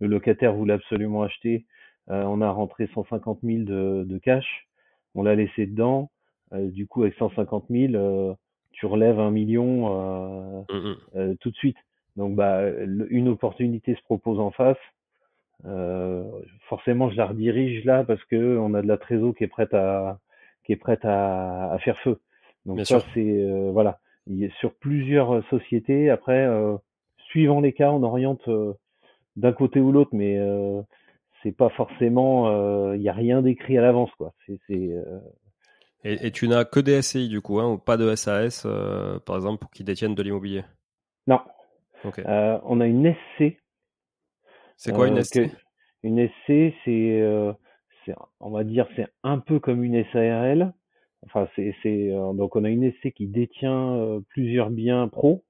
le locataire voulait absolument acheter. on a rentré 150 000 de, de cash. On l'a laissé dedans. du coup, avec 150 000, tu relèves un million euh, mmh, euh, tout de suite. Donc bah une opportunité se propose en face. Euh, forcément, je la redirige là parce que on a de la trésor qui est prête à qui est prête à, à faire feu. Donc ça c'est voilà. Il a sur plusieurs sociétés. Après, suivant les cas, on oriente d'un côté ou l'autre, mais c'est pas forcément. Il n'y a rien d'écrit à l'avance quoi. C'est et, tu n'as que des SCI du coup, hein, ou pas de SAS, euh, par exemple, pour qui détiennent de l'immobilier? Non. Euh, on a une SC. C'est quoi une euh, SC Une SC, c'est, on va dire, c'est un peu comme une SARL. Enfin, c'est, c'est donc on a une SC qui détient plusieurs biens pro.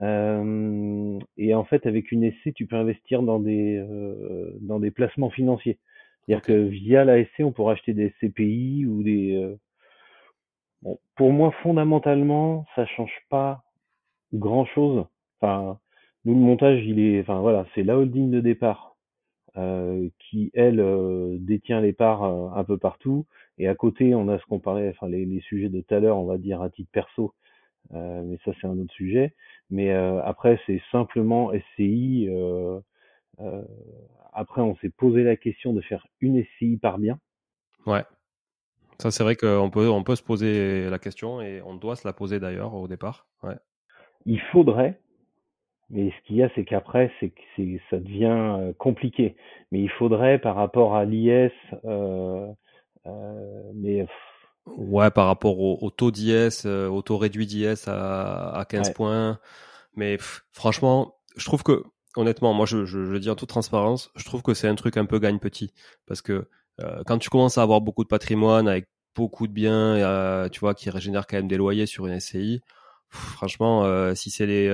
et en fait, avec une SC, tu peux investir dans des dans des placements financiers. C'est-à-dire que via la SC, on pourra acheter des CPI ou des Bon, pour moi, fondamentalement, ça change pas grand chose. Enfin, nous, le montage, il est, enfin voilà, c'est la holding de départ euh, qui, elle, euh, détient les parts euh, un peu partout. Et à côté, on a ce qu'on parlait, enfin les, les, sujets de tout à l'heure, on va dire à titre perso, mais ça c'est un autre sujet. Mais après, c'est simplement SCI. après, on s'est posé la question de faire une SCI par bien. Ouais. Ça, c'est vrai qu'on peut, on peut se poser la question et on doit se la poser d'ailleurs au départ. Ouais. Il faudrait, mais ce qu'il y a, c'est qu'après, c'est que ça devient euh, compliqué. Mais il faudrait par rapport à l'IS, euh, euh, mais. Ouais, par rapport au, taux d'IS, au taux réduit d'IS à, à 15 points. Mais franchement, je trouve que, honnêtement, moi, je, je, je, dis en toute transparence, je trouve que c'est un truc un peu gagne petit. Parce que euh, quand tu commences à avoir beaucoup de patrimoine avec beaucoup de biens, euh, tu vois, qui régénèrent quand même des loyers sur une SCI, franchement, euh, si c'est les,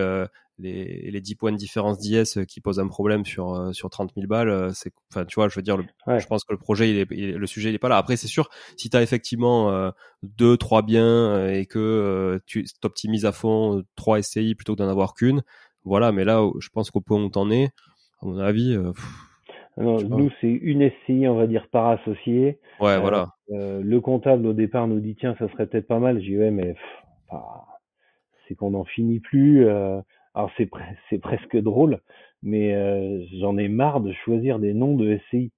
les, les 10 points de différence d'IS qui posent un problème sur, sur 30 000 balles, c'est, enfin, tu vois, je veux dire, je pense que le projet, il est, le sujet, il est pas là. Après, c'est sûr, si tu as effectivement deux, trois biens et que tu t'optimises à fond trois SCI plutôt que d'en avoir qu'une, voilà, mais là, je pense qu'au point où t'en es, à mon avis, nous, c'est une SCI, on va dire, par associé. Ouais, euh, voilà. Euh, le comptable, au départ, nous dit, tiens, ça serait peut-être pas mal. J'y vais, mais c'est qu'on n'en finit plus. Euh, alors, c'est presque drôle, mais j'en ai marre de choisir des noms de SCI.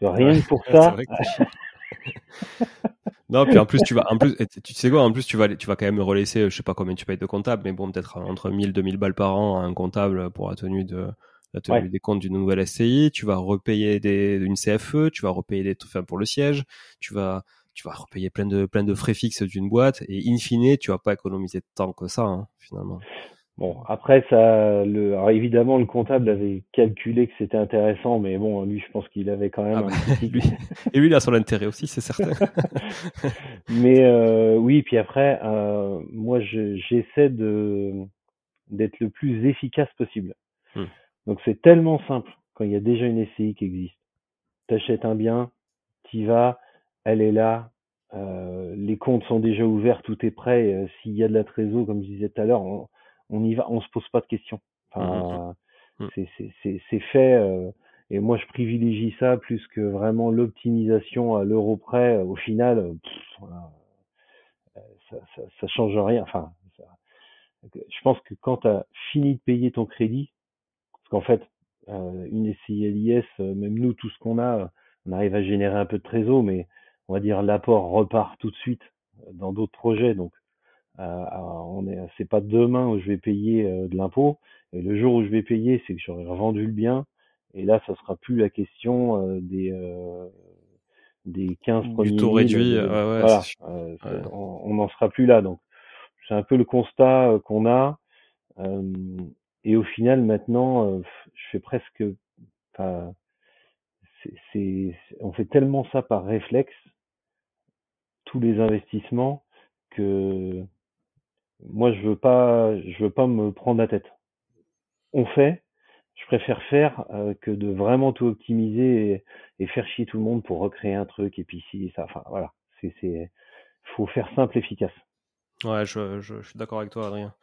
Rien que pour ça. non, puis en plus, tu vas, en plus, tu sais quoi, en plus, tu vas, tu vas quand même relaisser, je sais pas combien tu payes de comptable, mais bon, peut-être entre 1000, 2000 balles par an à un comptable pour la tenue de, la tenue des comptes d'une nouvelle SCI, tu vas repayer des, une CFE, tu vas repayer des, enfin, pour le siège, tu vas, tu vas repayer plein de, plein de frais fixes d'une boîte, et in fine, tu vas pas économiser tant que ça, hein, finalement. Bon, après ça, le, alors évidemment, le comptable avait calculé que c'était intéressant, mais bon, lui, je pense qu'il avait quand même ah un bah, petit. et lui, il a son intérêt aussi, c'est certain. mais euh, oui, puis après, euh, moi, j'essaie de d'être le plus efficace possible. Hmm. Donc c'est tellement simple quand il y a déjà une SCI qui existe. T'achètes un bien, t'y vas, elle est là, euh, les comptes sont déjà ouverts, tout est prêt. Euh, S'il y a de la trésor, comme je disais tout à l'heure, on, on, y va, on se pose pas de questions. Enfin, mmh, mmh, mmh. c'est fait. Euh, et moi, je privilégie ça plus que vraiment l'optimisation à l'euro près. Au final, euh, ça, ça, ça, change rien. Enfin, je pense que quand tu as fini de payer ton crédit, parce qu'en fait, euh, une SCILIS, euh, même nous, tout ce qu'on a, on arrive à générer un peu de trésor, mais on va dire l'apport repart tout de suite euh, dans d'autres projets. Donc, on est, c'est pas demain où je vais payer de l'impôt. Et le jour où je vais payer, c'est que j'aurai revendu le bien. Et là, ça sera plus la question des des 15 premiers. Du taux réduit. voilà, on n'en sera plus là. Donc, c'est un peu le constat qu'on a. et au final, maintenant, je fais presque, enfin, c'est, on fait tellement ça par réflexe, tous les investissements, que moi, je veux pas, je veux pas me prendre la tête. On fait, je préfère faire que de vraiment tout optimiser et, faire chier tout le monde pour recréer un truc et puis si ça. Enfin voilà, c'est c'est faut faire simple, efficace. Ouais, je, je, je suis d'accord avec toi, Adrien.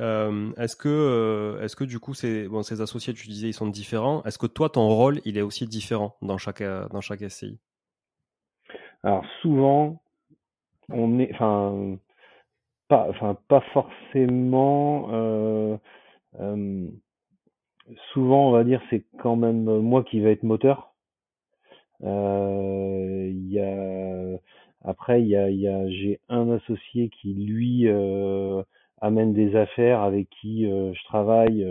Euh, est-ce que, euh, est-ce que du coup, ces, bon, ces associés, tu disais, ils sont différents. Est-ce que toi, ton rôle, il est aussi différent dans chaque, dans chaque SCI Alors souvent, on est, enfin, pas, enfin, pas forcément. Euh, euh, souvent, on va dire, c'est quand même moi qui vais être moteur. Euh, il y a après, il y a, y a j'ai un associé qui lui euh, amène des affaires avec qui je travaille.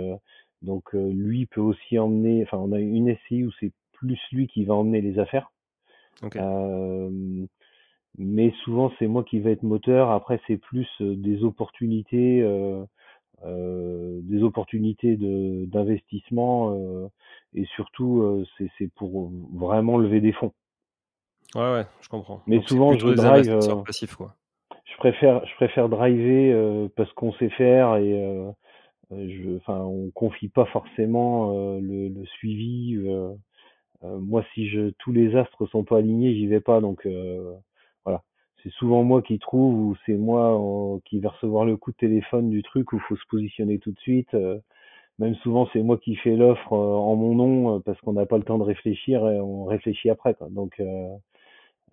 Donc lui peut aussi emmener. Enfin, on a une SCI où c'est plus lui qui va emmener les affaires. Mais souvent c'est moi qui vais être moteur. Après c'est plus des opportunités, des opportunités de d'investissement et surtout c'est pour vraiment lever des fonds. Ouais, ouais, je comprends. Mais souvent, je drive. Euh, quoi. Je préfère, je préfère driver euh, parce qu'on sait faire et euh, je, enfin, on confie pas forcément le, le, suivi. moi, si je, tous les astres sont pas alignés, j'y vais pas. Donc. C'est souvent moi qui trouve ou c'est moi qui vais recevoir le coup de téléphone du truc où faut se positionner tout de suite. même souvent, c'est moi qui fais l'offre en mon nom parce qu'on n'a pas le temps de réfléchir et on réfléchit après. Quoi. Donc,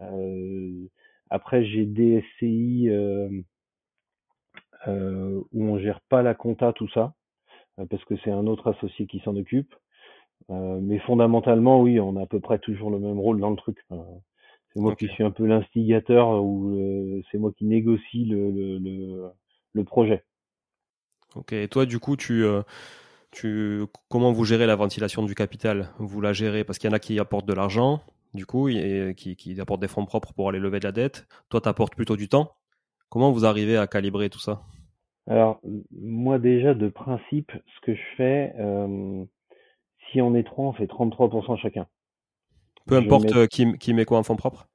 euh, après, j'ai des SCI euh, euh, où on gère pas la compta, tout ça, parce que c'est un autre associé qui s'en occupe. mais fondamentalement, oui, on a à peu près toujours le même rôle dans le truc. C'est moi qui suis un peu l'instigateur ou c'est moi qui négocie le, le, le, projet. Ok, et toi, du coup, tu, tu, comment vous gérez la ventilation du capital? Vous la gérez parce qu'il y en a qui apportent de l'argent, du coup, et qui, qui apporte des fonds propres pour aller lever de la dette. Toi, tu apportes plutôt du temps. Comment vous arrivez à calibrer tout ça? Alors, moi déjà, de principe, ce que je fais, euh, si on est trois, on fait 33% chacun. Peu importe euh, qui, qui, met quoi en fonds propres?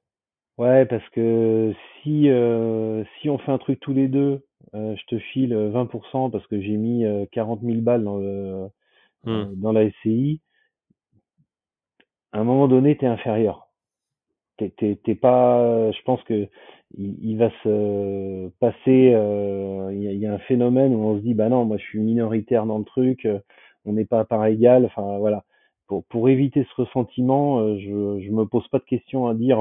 Ouais, parce que si, euh, si on fait un truc tous les deux, je te file 20% parce que j'ai mis 40 000 balles dans, le, hmm. dans la SCI à un moment donné, tu es inférieur. T'es pas, je pense que il, va se passer, euh, il y, a un phénomène où on se dit, bah non, moi je suis minoritaire dans le truc, euh, on n'est pas à part égal, enfin voilà. Pour, pour éviter ce ressentiment, euh, je, je me pose pas de questions à dire,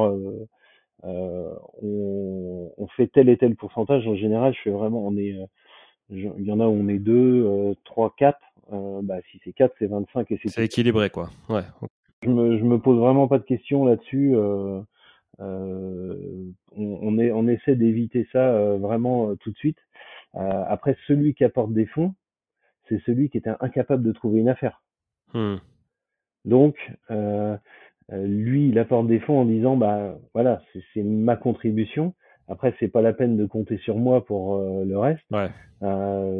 on, on, fait tel et tel pourcentage. En général, je fais vraiment, on est, il y en a où on est 2, 3, 4. bah, si c'est 4, c'est 25 et c'est. C'est équilibré, quoi. Ouais je me, je me pose vraiment pas de questions là-dessus. Euh, euh, on, on, est, on essaie d'éviter ça euh, vraiment tout de suite. après, celui qui apporte des fonds, c'est celui qui était incapable de trouver une affaire. Hmm. Donc, lui, il apporte des fonds en disant, bah voilà, c'est ma contribution. Après, c'est pas la peine de compter sur moi pour le reste. Ouais.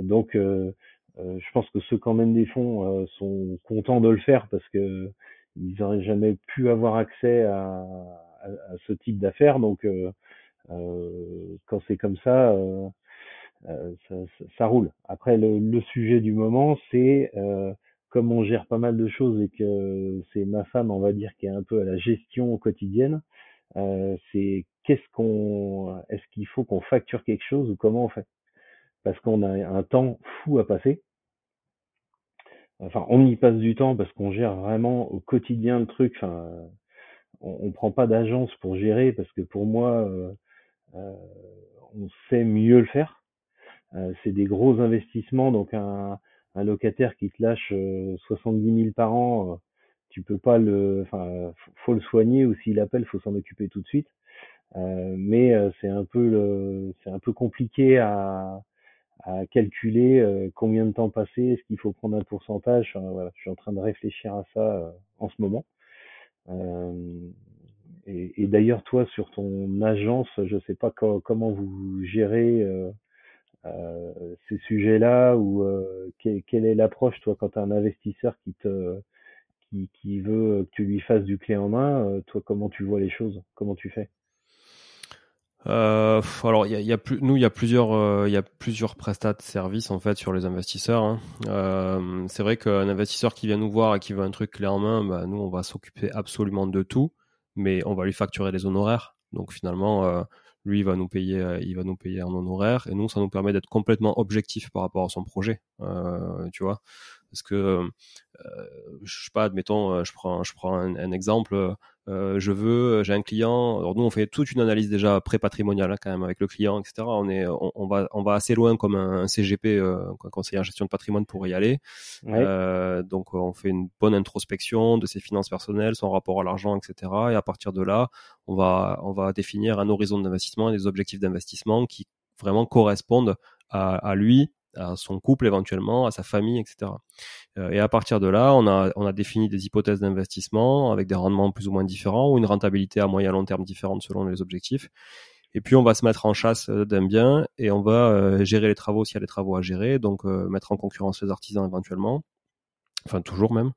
donc, je pense que ceux qui emmènent des fonds sont contents de le faire parce que ils n'auraient jamais pu avoir accès à, à, à ce type d'affaires. Donc, euh, euh, quand c'est comme ça, euh, euh ça, ça, roule. Après, le, le, sujet du moment, c'est euh, comme on gère pas mal de choses et que c'est ma femme, on va dire, qui est un peu à la gestion quotidienne. c'est qu'est-ce qu'on, est-ce qu'il faut qu'on facture quelque chose ou comment on fait? Parce qu'on a un temps fou à passer enfin on y passe du temps parce qu'on gère vraiment au quotidien le truc. Enfin, on, on prend pas d'agence pour gérer parce que pour moi, euh, euh, on sait mieux le faire. Euh, c'est des gros investissements, donc un, un locataire qui te lâche 70 000 par an, tu peux pas le, enfin, faut le soigner ou s'il appelle, faut s'en occuper tout de suite. mais c'est un peu le, c'est un peu compliqué à, calculer euh, combien de temps passer, est-ce qu'il faut prendre un pourcentage. voilà, je suis en train de réfléchir à ça euh, en ce moment. Euh, et, et d'ailleurs, toi, sur ton agence, je sais pas comment vous gérez ces sujets-là ou quelle, est l'approche toi quand tu as un investisseur qui te qui, qui, veut que tu lui fasses du clé en main, toi comment tu vois les choses, comment tu fais? Euh, alors, il y a, plus, nous, il y a plusieurs, euh, il y a plusieurs prestats de services en fait sur les investisseurs. Hein. Euh, c'est vrai qu'un investisseur qui vient nous voir et qui veut un truc clé en main, bah, nous, on va s'occuper absolument de tout, mais on va lui facturer les honoraires. Donc finalement, euh, lui, il va nous payer, euh, il va nous payer en honoraires, et nous, ça nous permet d'être complètement objectif par rapport à son projet. tu vois, parce que je sais pas, admettons, je prends, je prends un, un exemple euh, je veux, euh, j'ai un client. Alors nous, on fait toute une analyse déjà pré-patrimoniale hein, quand même avec le client, etc. On est, on, va, on va assez loin comme un, CGP, euh, conseiller en gestion de patrimoine pour y aller. Euh, donc on fait une bonne introspection de ses finances personnelles, son rapport à l'argent, etc. Et à partir de là, on va, on va définir un horizon d'investissement et des objectifs d'investissement qui vraiment correspondent à, à lui, à son couple éventuellement, à sa famille, etc. Euh, et à partir de là, on a, on a défini des hypothèses d'investissement avec des rendements plus ou moins différents ou une rentabilité à moyen et long terme différente selon les objectifs. Et puis on va se mettre en chasse euh, d'un bien et on va euh, gérer les travaux s'il y a des travaux à gérer, donc mettre en concurrence les artisans éventuellement, enfin toujours même,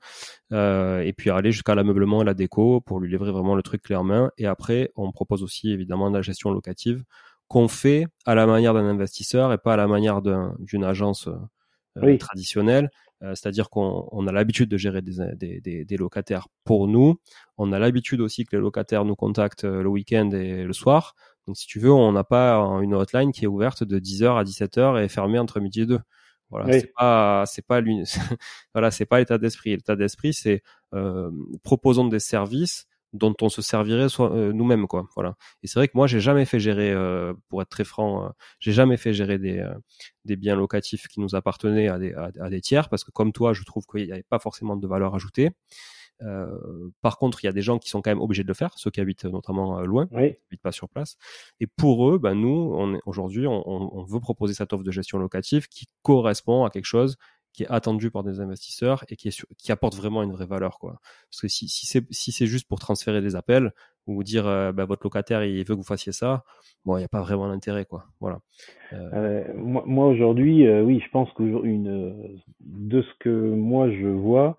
et puis aller jusqu'à l'ameublement et la déco pour lui livrer vraiment le truc clé en main. Et après, on propose aussi évidemment de la gestion locative qu'on fait à la manière d'un investisseur et pas à la manière d'une agence euh, traditionnelle. Euh, c'est-à-dire qu'on a l'habitude de gérer des, des, des, locataires pour nous. On a l'habitude aussi que les locataires nous contactent euh, le week-end et le soir. Donc si tu veux, on n'a pas une hotline qui est ouverte de 10h à 17h et fermée entre midi et deux. Voilà, c'est pas c'est pas voilà, c'est pas l'état d'esprit. L'état d'esprit, c'est euh, proposons des services dont on se servirait soit euh, nous-mêmes quoi voilà. Et c'est vrai que moi j'ai jamais fait gérer euh, pour être très franc euh, j'ai jamais fait gérer des des biens locatifs qui nous appartenaient à des à, des tiers parce que comme toi je trouve qu'il n'y avait pas forcément de valeur ajoutée. Par contre, il y a des gens qui sont quand même obligés de le faire, ceux qui habitent notamment loin, qui habitent pas sur place. Et pour eux, ben nous, on aujourd'hui, on, on, veut proposer cette offre de gestion locative qui correspond à quelque chose qui est attendu par des investisseurs et qui, apporte vraiment une vraie valeur quoi. Parce que si, c'est juste pour transférer des appels ou dire euh, bah, votre locataire il veut que vous fassiez ça, bon il n'y a pas vraiment d'intérêt quoi. Voilà. Euh... euh moi, aujourd'hui, euh, oui, je pense que de ce que moi je vois.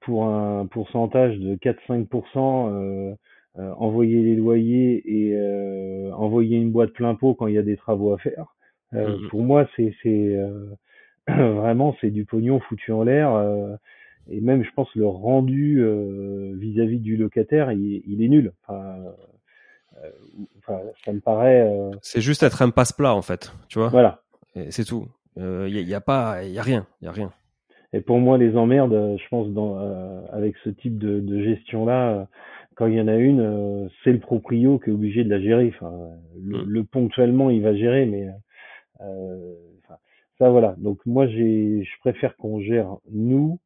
pour un pourcentage de 4-5%, envoyer les loyers et envoyer une boîte plein pot quand il y a des travaux à faire, euh, mmh pour moi, c'est euh, vraiment c'est du pognon foutu en l'air. Euh, et même, je pense, le rendu vis-à-vis du locataire, il, il, est nul. Enfin, enfin ça me paraît. C'est juste être un passe-plat, en fait. Tu vois. Voilà. C'est tout. Il n'y a, pas, il y a rien, il y a rien. Et pour moi, les emmerdes, je pense, dans, avec ce type de, de gestion-là, quand il y en a une, c'est le proprio qui est obligé de la gérer. Enfin, le, mmh. le, ponctuellement, il va gérer, mais euh, ça voilà. Donc moi j'ai, je préfère qu'on gère nous.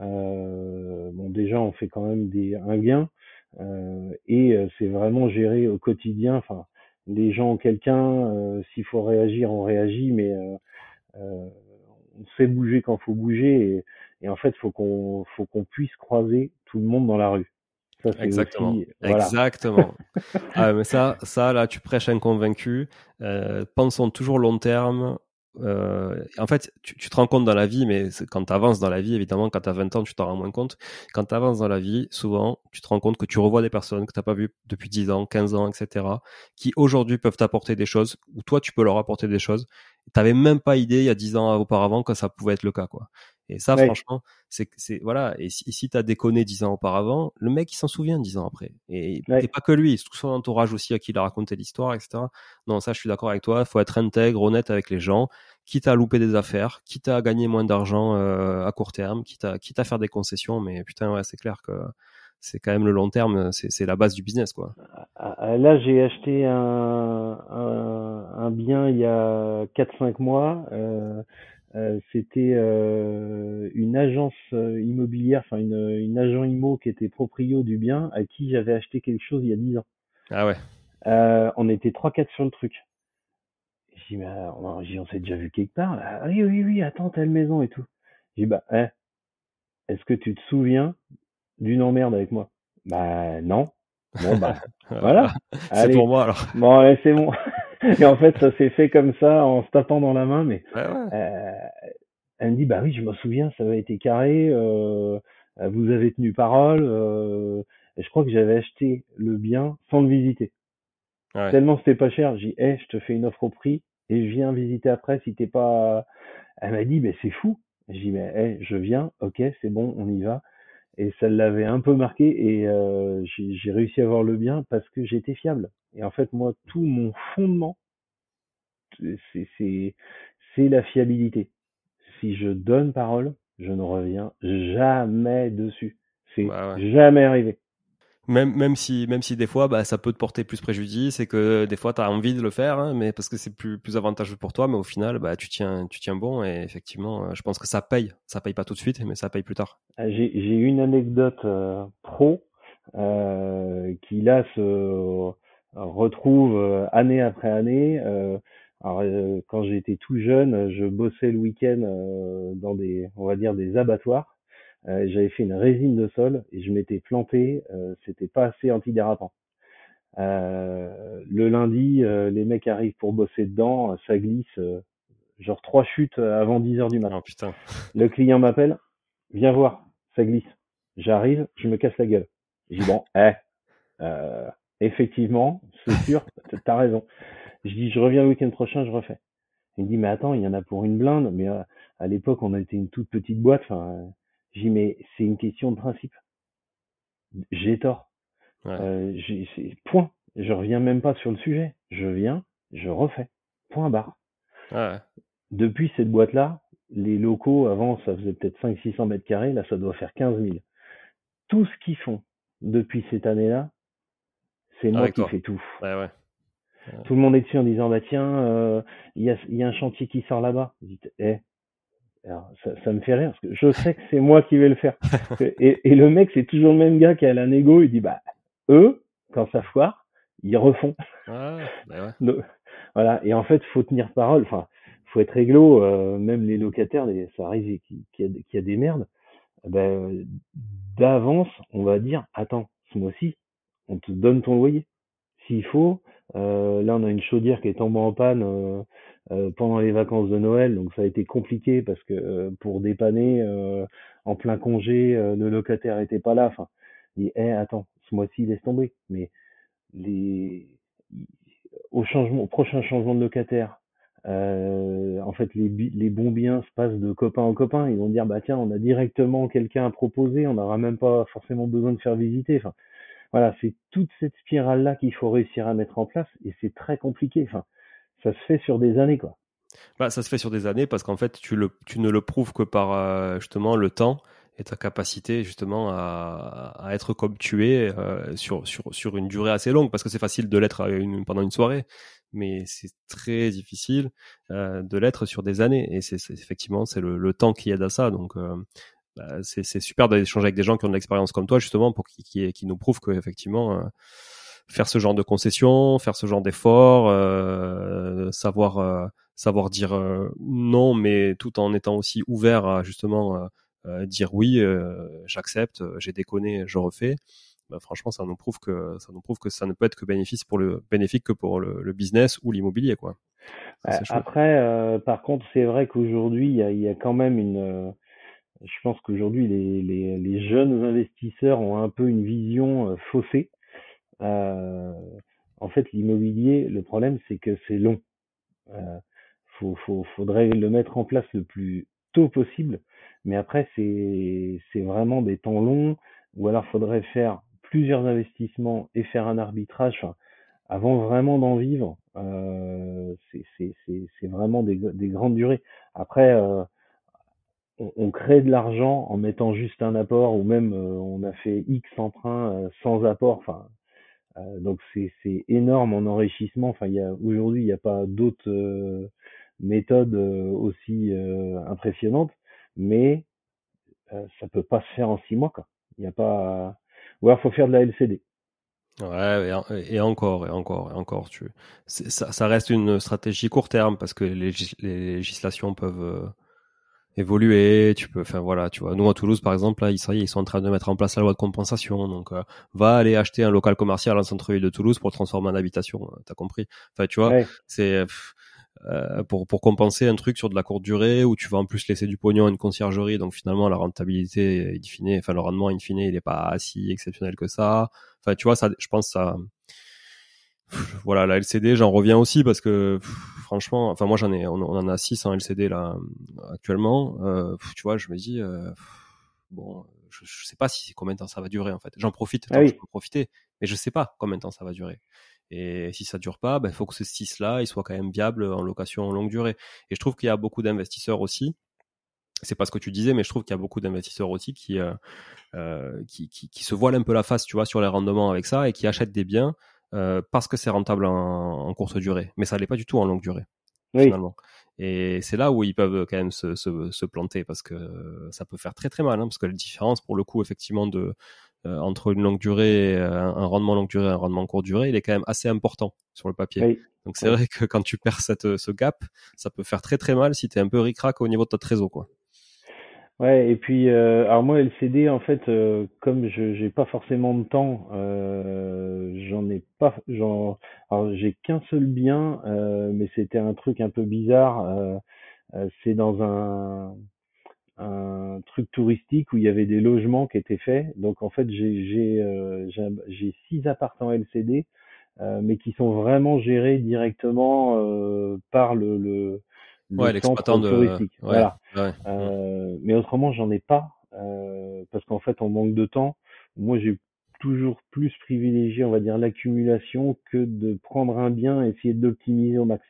Euh, bon déjà on fait quand même des un gain euh, et c'est vraiment géré au quotidien. Enfin les gens quelqu'un, s'il faut réagir on réagit, mais on sait bouger quand faut bouger et, et en fait faut qu'on faut qu'on puisse croiser tout le monde dans la rue. Exactement. Exactement. ah, mais ça, ça, là, tu prêches un convaincu. Euh, pensons toujours long terme. Euh, en fait, tu, tu, te rends compte dans la vie, mais quand tu avances dans la vie, évidemment, quand tu as 20 ans, tu t'en rends moins compte. Quand tu avances dans la vie, souvent, tu te rends compte que tu revois des personnes que tu pas vues depuis 10 ans, 15 ans, etc., qui aujourd'hui peuvent t'apporter des choses, ou toi, tu peux leur apporter des choses. Tu même pas idée, il y a 10 ans auparavant, que ça pouvait être le cas. quoi. Et ça, franchement, c'est, c'est voilà. Et si, si t'as déconné dix ans auparavant, le mec il s'en souvient dix ans après. Et, pas que lui, tout son entourage aussi à qui il a raconté l'histoire, etc. Non, ça, je suis d'accord avec toi. Il faut être intègre, honnête avec les gens, quitte à louper des affaires, quitte à gagner moins d'argent euh, à court terme, quitte à quitte à faire des concessions. Mais putain, ouais, c'est clair que c'est quand même le long terme, c'est, c'est la base du business, quoi. Ah, ah, là, j'ai acheté un, un, un bien il y a 4-5 mois. Euh, euh, c'était euh, une agence euh, immobilière, enfin une, une agent IMO qui était proprio du bien, à qui j'avais acheté quelque chose il y a 10 ans. Ah ouais. on était 3-4 sur le truc. J'ai dit, mais on, on s'est déjà vu quelque part. Ah, oui, oui, oui, attends, telle maison et tout. J'ai dit, bah, eh, est-ce que tu te souviens d'une emmerde avec moi? Bah, non. Bon, bah, voilà. c'est pour moi alors. Bon, c'est bon. et en fait, ça s'est fait comme ça, en se tapant dans la main, mais euh, elle me dit, bah oui, je me souviens, ça avait été carré, euh, vous avez tenu parole, euh, je crois que j'avais acheté le bien sans le visiter. Tellement c'était pas cher, j'ai dit, hey, je te fais une offre au prix et je viens visiter après si t'es pas. Elle m'a dit, mais c'est fou. J'ai dit, mais hey, je viens, ok, c'est bon, on y va. Et ça l'avait un peu marqué et j'ai réussi à avoir le bien parce que j'étais fiable. Et en fait, moi, tout mon fondement, c'est la fiabilité. Si je donne parole, je ne reviens jamais dessus. C'est bah jamais arrivé. Même, même, si, même si des fois, bah, ça peut te porter plus préjudice et que des fois, tu as envie de le faire, hein, mais parce que c'est plus, plus avantageux pour toi, mais au final, bah, tu, tiens, tu tiens bon et effectivement, euh, je pense que ça paye. Ça paye pas tout de suite, mais ça paye plus tard. Ah, j'ai une anecdote euh, pro euh, qui là se retrouve euh, année après année. alors, quand j'étais tout jeune, je bossais le week-end dans des, on va dire, des abattoirs. Euh, j'avais fait une résine de sol et je m'étais planté, euh, c'était pas assez antidérapant. Euh, le lundi, euh, les mecs arrivent pour bosser dedans, ça glisse, genre trois chutes avant 10 heures du matin. Oh, putain. Le client m'appelle, viens voir, ça glisse. J'arrive, je me casse la gueule. Je dis bon, eh, euh, effectivement, c'est sûr, t'as raison. Je dis je reviens le week-end prochain, je refais. Il me dit mais attends, il y en a pour une blinde, mais à l'époque on était une toute petite boîte, enfin j'ai mais c'est une question de principe. J'ai tort. Euh, point. Je reviens même pas sur le sujet. Je viens, je refais. Point barre. Ouais. Depuis cette boîte-là, les locaux, avant, ça faisait peut-être 500-600 mètres carrés. Là, ça doit faire 15 000. Tout ce qu'ils font depuis cette année-là, c'est moi qui fais tout. Ouais, ouais. Tout le monde est dessus en disant, bah tiens, euh, il y, a, y, a, un chantier qui sort là-bas. Eh, ça, ça, me fait rire parce que je sais que c'est moi qui vais le faire. et, et, le mec, c'est toujours le même gars qui a la négo. Il dit bah eux, quand ça foire, ils refont. Ah, bah ouais. voilà. Et en fait, faut tenir parole. Enfin, faut être réglo. Euh, même les locataires, les, ça arrive qu'il y, a, a des merdes. Ben, d'avance, on va dire attends, ce mois-ci, on te donne ton loyer. S'il faut, euh, là, on a une chaudière qui est tombée en panne euh, euh, pendant les vacances de Noël, donc ça a été compliqué parce que pour dépanner en plein congé, le locataire était pas là. Enfin, dit, eh, attends, ce mois-ci, laisse tomber. Mais au prochain changement de locataire, en fait, les, bons biens se passent de copain en copain. Ils vont dire, bah tiens, on a directement quelqu'un à proposer, on n'aura même pas forcément besoin de faire visiter. Voilà, c'est toute cette spirale-là qu'il faut réussir à mettre en place et c'est très compliqué. Enfin, ça se fait sur des années, quoi. Bah, ça se fait sur des années parce qu'en fait, tu, ne le prouves que par euh, justement le temps et ta capacité justement à, être comme tu es euh, sur, sur, sur une durée assez longue parce que c'est facile de l'être pendant une soirée mais c'est très difficile euh, de l'être sur des années et c'est effectivement c'est le, le, temps qui aide à ça donc bah, c'est super d'échanger avec des gens qui ont de l'expérience comme toi justement pour qui, qui, qui nous prouvent que effectivement euh, faire ce genre de concessions, faire ce genre d'efforts, euh, savoir euh, savoir dire non, mais tout en étant aussi ouvert à justement dire oui, j'accepte, j'ai déconné, je refais. Bah, franchement, ça nous prouve que ça nous prouve que ça ne peut être que bénéfice pour le bénéfique que pour le, le business ou l'immobilier, quoi. Après, par contre, c'est vrai qu'aujourd'hui, il y, y a, quand même une je pense qu'aujourd'hui, les, les, les, jeunes investisseurs ont un peu une vision euh, faussée. Euh, en fait, l'immobilier, le problème, c'est que c'est long. Euh, faut, faut, faudrait le mettre en place le plus tôt possible. Mais après, c'est, vraiment des temps longs, ou alors faudrait faire plusieurs investissements et faire un arbitrage. Avant vraiment d'en vivre, euh, c'est vraiment des, des grandes durées. Après, euh, on, crée de l'argent en mettant juste un apport ou même euh, on a fait X emprunts euh, sans apport. Enfin, euh, donc c'est énorme en enrichissement. Enfin, y aujourd'hui il n'y a pas d'autres méthodes aussi impressionnantes, mais ça peut pas se faire en six mois. Il n'y a pas ou alors faut faire de la LCD. Ouais, et, encore, et encore, et encore. Ça, reste une stratégie court terme parce que les législations peuvent, évoluer, tu peux, enfin voilà, tu vois. Nous à Toulouse par exemple, là, ils, ils sont en train de mettre en place la loi de compensation, donc euh, va aller acheter un local commercial en centre-ville de Toulouse pour le transformer en habitation, euh, t'as compris Enfin, tu vois, c'est euh, pour pour compenser un truc sur de la courte durée où tu vas en plus laisser du pognon à une conciergerie, donc finalement la rentabilité, in fine, enfin le rendement in fine, il est pas si exceptionnel que ça. Enfin, tu vois, ça, je pense ça voilà la LCD j'en reviens aussi parce que franchement enfin moi j'en ai on, en a 6 en LCD là actuellement. Euh, tu vois je me dis euh, bon je, je, sais pas si combien de temps ça va durer en fait. J'en profite tant ah je peux profiter mais je sais pas combien de temps ça va durer. Et si ça dure pas il ben, faut que ce 6 là il soit quand même viable en location longue durée. Et je trouve qu'il y a beaucoup d'investisseurs aussi. C'est pas ce que tu disais, mais je trouve qu'il y a beaucoup d'investisseurs aussi qui, euh, euh, qui, qui, qui, se voilent un peu la face, tu vois, sur les rendements avec ça et qui achètent des biens euh, parce que c'est rentable en, courte durée. Mais ça l'est pas du tout en longue durée, finalement. Et c'est là où ils peuvent quand même se, se, se, planter parce que ça peut faire très très mal, hein, parce que la différence pour le coup effectivement de euh, entre une longue durée, un, un, rendement longue durée, et un rendement courte durée, il est quand même assez important sur le papier. Donc c'est vrai que quand tu perds cette, ce gap, ça peut faire très très mal si tu es un peu ricrac au niveau de ta trésor quoi. Ouais, et puis euh, alors moi LCD en fait euh, comme je j'ai pas forcément de temps, euh, j'en ai pas j'en alors j'ai qu'un seul bien, mais c'était un truc un peu bizarre. C'est dans un un truc touristique où il y avait des logements qui étaient faits. Donc en fait j'ai j'ai j'ai six appartements LCD, mais qui sont vraiment gérés directement par le, le ouais, l'exploitant de touristique. voilà. Euh, mais autrement, j'en ai pas euh, parce qu'en fait, on manque de temps. Moi, j'ai toujours plus privilégié, on va dire, l'accumulation que de prendre un bien et essayer de l'optimiser au max.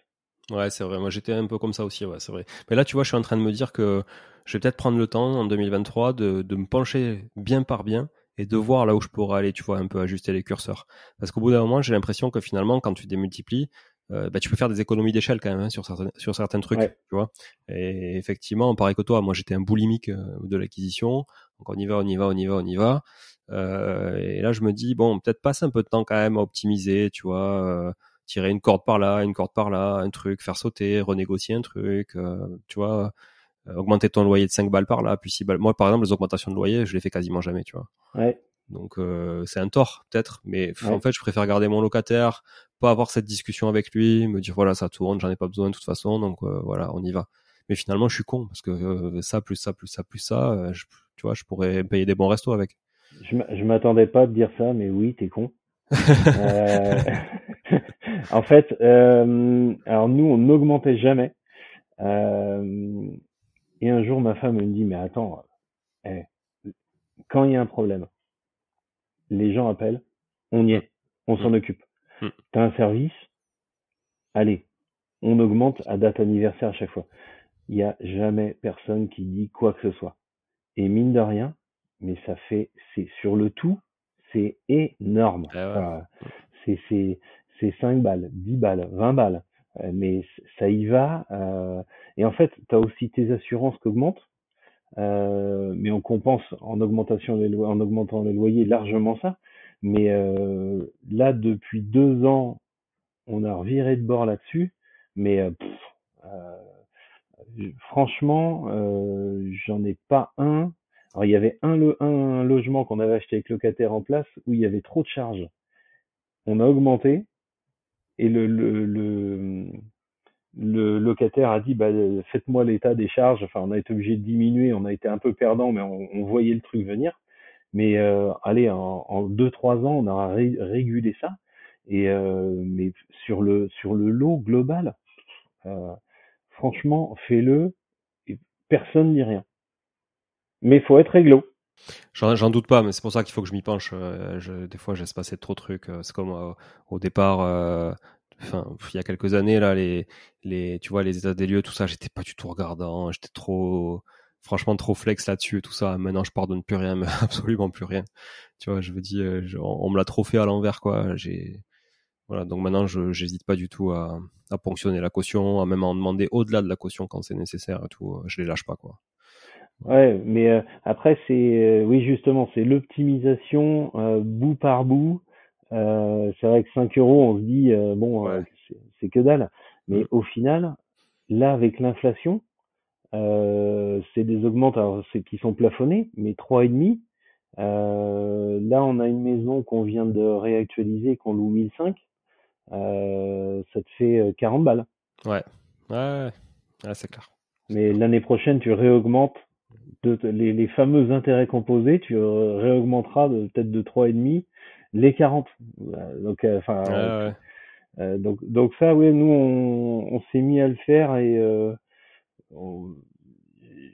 Ouais, c'est vrai. Moi, j'étais un peu comme ça aussi. Ouais, c'est vrai. Mais là, tu vois, je suis en train de me dire que je vais peut-être prendre le temps en 2023 de, de me pencher bien par bien et de voir là où je pourrais aller, tu vois, un peu ajuster les curseurs. Parce qu'au bout d'un moment, j'ai l'impression que finalement, quand tu démultiplies, euh, bah, tu peux faire des économies d'échelle quand même hein, sur certains sur certains trucs, tu vois. Et effectivement, pareil que toi, moi j'étais un boulimique euh, de l'acquisition, donc on y va, on y va, on y va, on y va. Euh, et là, je me dis bon, peut-être passer un peu de temps quand même à optimiser, tu vois, euh, tirer une corde par là, une corde par là, un truc, faire sauter, renégocier un truc, tu vois, augmenter ton loyer de 5 balles par là, puis 6 balles. Moi, par exemple, les augmentations de loyer, je les fais quasiment jamais, tu vois. Ouais. Donc euh, c'est un tort peut-être, mais en fait je préfère garder mon locataire, pas avoir cette discussion avec lui, me dire voilà ça tourne, j'en ai pas besoin de toute façon, donc euh, voilà on y va. Mais finalement je suis con parce que euh, ça plus ça plus ça plus ça, tu vois je pourrais payer des bons restos avec. Je m'attendais pas à te dire ça, mais oui t'es con. en fait, alors nous on n'augmentait jamais. et un jour ma femme me dit mais attends, eh, quand il y a un problème les gens appellent, on y est, on s'en mm. occupe. Mm. T'as un service, allez, on augmente à date anniversaire à chaque fois. Il n'y a jamais personne qui dit quoi que ce soit. Et mine de rien, mais ça fait, c'est sur le tout, c'est énorme. Ah c'est c'est c'est 5 balles, 10 balles, 20 balles, euh, mais ça y va. Euh, et en fait, tu as aussi tes assurances qui augmentent. Euh, mais on compense en augmentation des en augmentant les loyers largement ça. Mais euh, là, depuis deux ans, on a reviré de bord là-dessus. Mais euh, euh franchement, j'en ai pas un. Alors il y avait un, logement qu'on avait acheté avec locataire en place où il y avait trop de charges. On a augmenté et le, le, le locataire a dit bah, faites-moi l'état des charges. Enfin, on a été obligé de diminuer, on a été un peu perdant, mais on voyait le truc venir. Mais euh, allez, en, en deux trois ans, on a régulé ça. Et euh, mais sur le sur le lot global, euh, franchement, fais-le. Personne dit rien. Mais il faut être réglo. J'en doute pas, mais c'est pour ça qu'il faut que je m'y penche. Euh, je, des fois, j'ai passer trop de trucs. Euh, c'est comme euh, au départ, enfin il y a quelques années là les les tu vois les états des lieux tout ça j'étais pas du tout regardant j'étais trop franchement trop flex là-dessus tout ça. Maintenant je pardonne plus rien mais absolument plus rien. Tu vois je veux dire euh, on, me l'a trop fait à l'envers quoi. J'ai voilà. Donc maintenant je j'hésite pas du tout à, à ponctionner la caution à même en demander au-delà de la caution quand c'est nécessaire et tout. Je les lâche pas quoi. Ouais, mais euh, après c'est euh, oui justement c'est l'optimisation bout par bout. Euh, c'est vrai que 5 euros, on se dit, euh, bon, euh, c'est que dalle. Mais mm. au final, là, avec l'inflation, euh, c'est des augmentes alors c'est qui sont plafonnés, mais trois et demi. Euh, là, on a une maison qu'on vient de réactualiser, qu'on loue 1005. Euh, ça te fait 40 balles. Ouais, ouais, ouais c'est clair. Mais l'année prochaine, tu réaugmentes de, les, les, fameux intérêts composés, tu réaugmenteras peut-être de trois et demi les 40. Donc, enfin, euh, donc, donc ça, oui, nous, on, on s'est mis à le faire et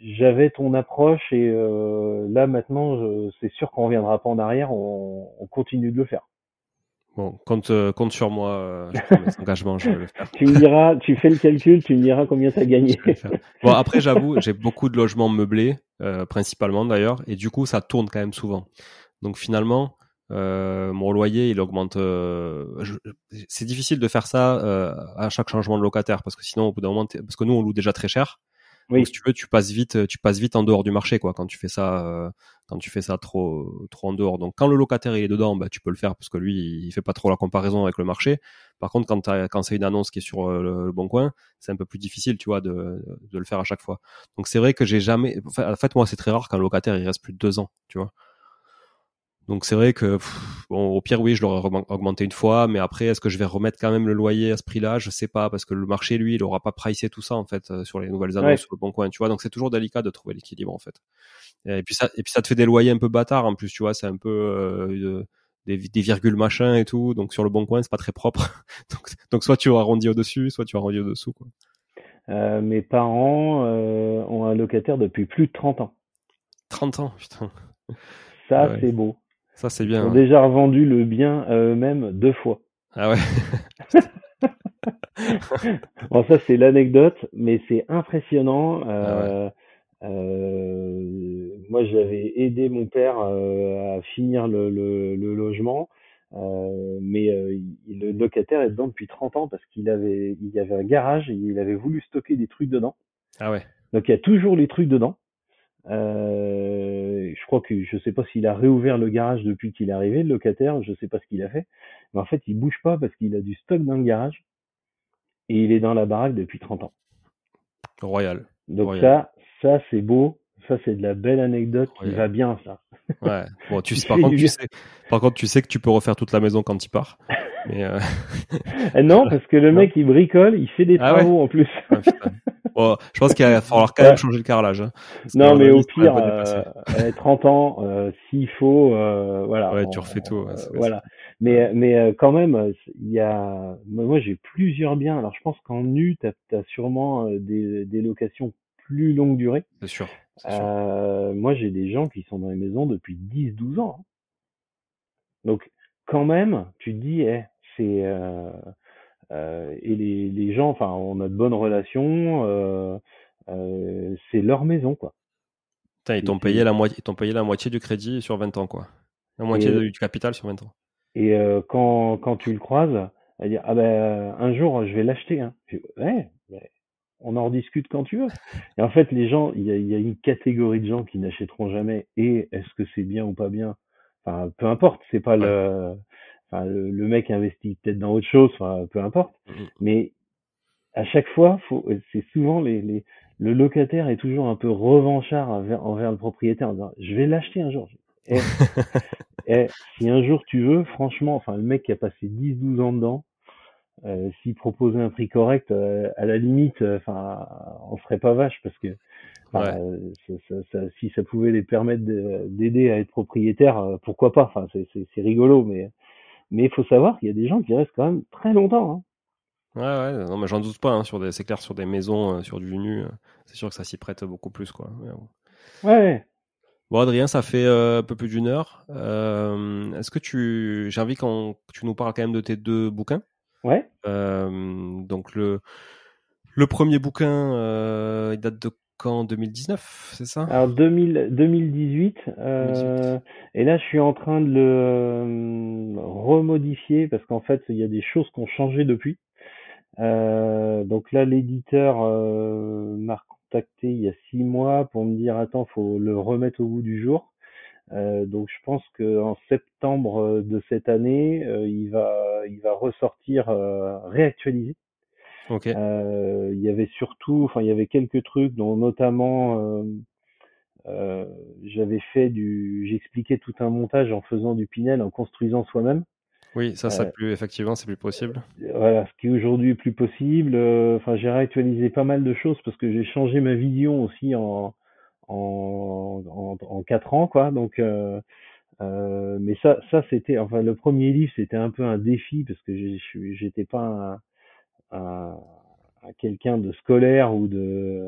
j'avais ton approche et euh, là maintenant, c'est sûr qu'on reviendra pas en arrière, on, on, continue de le faire. Bon, compte, compte sur moi, je prends mes engagements, je vais le faire. tu me diras, tu fais le calcul, tu me diras combien tu as gagné. bon, après, j'avoue, j'ai beaucoup de logements meublés, principalement d'ailleurs, et du coup, ça tourne quand même souvent. Donc finalement, euh, mon loyer il augmente. Euh, c'est difficile de faire ça euh, à chaque changement de locataire parce que sinon au bout d'un moment, parce que nous on loue déjà très cher. Oui. Donc, si tu veux, tu passes vite, tu passes vite en dehors du marché quoi quand tu fais ça, euh, quand tu fais ça trop trop en dehors. Donc quand le locataire il est dedans, bah tu peux le faire parce que lui il fait pas trop la comparaison avec le marché. Par contre quand quand c'est une annonce qui est sur le, bon coin, c'est un peu plus difficile, tu vois, de, de le faire à chaque fois. Donc c'est vrai que j'ai jamais, en fait moi c'est très rare qu'un locataire il reste plus de deux ans, tu vois. Donc c'est vrai que bon, au pire oui, je l'aurais augmenté une fois, mais après est-ce que je vais remettre quand même le loyer à ce prix-là? Je sais pas parce que le marché lui, il aura pas pricé tout ça en fait euh, sur les nouvelles annonces sur le bon coin, tu vois? Donc c'est toujours délicat de trouver l'équilibre en fait. Et puis ça et puis ça te fait des loyers un peu bâtards en plus, tu vois, c'est un peu euh, des, des, virgules machin et tout. Donc sur le bon coin, c'est pas très propre. donc, donc soit tu arrondis au-dessus, soit tu arrondis au-dessous quoi. Euh, mes parents euh, ont un locataire depuis plus de 30 ans. 30 ans, putain. Ça, c'est beau. Ça, c'est bien. Ils ont déjà revendu le bien à eux-mêmes deux fois. Ah ouais. bon, ça, c'est l'anecdote, mais c'est impressionnant. Euh, ah euh, moi, j'avais aidé mon père euh, à finir le, le, le logement, euh, mais euh, le locataire est dedans depuis 30 ans parce qu'il avait, il y avait un garage et il avait voulu stocker des trucs dedans. Ah ouais. Donc, il y a toujours les trucs dedans. Euh, je crois que je sais pas s'il a réouvert le garage depuis qu'il est arrivé, le locataire, je sais pas ce qu'il a fait. Mais en fait, il bouge pas parce qu'il a du stock dans le garage et il est dans la baraque depuis 30 ans. Royal. Donc ça, ça c'est beau. Ça c'est de la belle anecdote qui va bien ça. Ouais. Bon, tu sais, par contre, tu sais, par contre, tu sais que tu peux refaire toute la maison quand tu pars. Mais euh... Eh non, parce que le mec il bricole, il fait des ah travaux en plus. Ah, je pense qu'il va falloir quand même changer le carrelage. Hein, non, mais au pire, euh, 30 ans, euh, s'il faut, euh, voilà. Ouais, tu refais tout. voilà. Mais, mais euh, quand même, il y a, moi j'ai plusieurs biens. Alors je pense qu'en nu, tu as, sûrement des, des locations plus longue durée. C'est sûr. Euh, moi, j'ai des gens qui sont dans les maisons depuis 10-12 ans. Hein. Donc, quand même, tu te dis, eh, c'est euh, euh, et les, les gens, enfin, on a de bonnes relations. C'est leur maison, quoi. ils t'ont payé la payé la moitié du crédit sur 20 ans, quoi. La moitié du capital sur 20 ans. Et quand quand tu le croises, à dire ah ben un jour je vais l'acheter. Hein. Ouais, on en rediscute quand tu veux. Et en fait, les gens, il y a, y a, une catégorie de gens qui n'achèteront jamais. Et est-ce que c'est bien ou pas bien? Enfin, peu importe. C'est pas le, enfin, le, mec investit peut-être dans autre chose. Enfin, peu importe. Mm-hmm. Mais à chaque fois, c'est souvent les, les, le locataire est toujours un peu revanchard envers, envers le propriétaire en disant, je vais l'acheter un jour. Et, et, si un jour tu veux, franchement, enfin, le mec qui a passé 10, 12 ans dedans, euh, s'il proposait un prix correct, euh, à la limite, euh, enfin, on serait pas vache parce que si ça pouvait les permettre d'aider à être propriétaire, pourquoi pas? Enfin, c'est rigolo, mais mais il faut savoir qu'il y a des gens qui restent quand même très longtemps. Hein. Ouais, ouais, non, mais j'en doute pas. Hein, sur des, c'est clair, sur des maisons, sur du nu, c'est sûr que ça s'y prête beaucoup plus, quoi. Ouais. Bon, Adrien, ça fait un peu plus d'une heure. Est-ce que tu, j'ai envie que tu nous parles quand même de tes deux bouquins? Ouais. Euh, donc le le premier bouquin, euh, il date de quand? 2019, c'est ça? Alors 2000, 2018, euh, et là je suis en train de le euh, remodifier parce qu'en fait il y a des choses qui ont changé depuis. Euh, donc là l'éditeur m'a contacté il y a six mois pour me dire attends faut le remettre au bout du jour. Euh, donc je pense qu'en septembre euh, de cette année, euh, il va il va ressortir réactualisé. Ok. Euh, il y avait surtout, enfin, il y avait quelques trucs, dont notamment, euh, euh, j'avais fait du, j'expliquais tout un montage en faisant du Pinel, en construisant soi-même. Oui, ça, ça Euh, plus effectivement, c'est plus possible. Voilà, ce qui aujourd'hui est plus possible. Euh, Enfin, j'ai réactualisé pas mal de choses parce que j'ai changé ma vision aussi en en en, en quatre ans, quoi. Donc, euh, euh, mais ça, ça c'était, enfin, le premier livre, c'était un peu un défi parce que je j'étais pas un, un, un quelqu'un de scolaire ou de,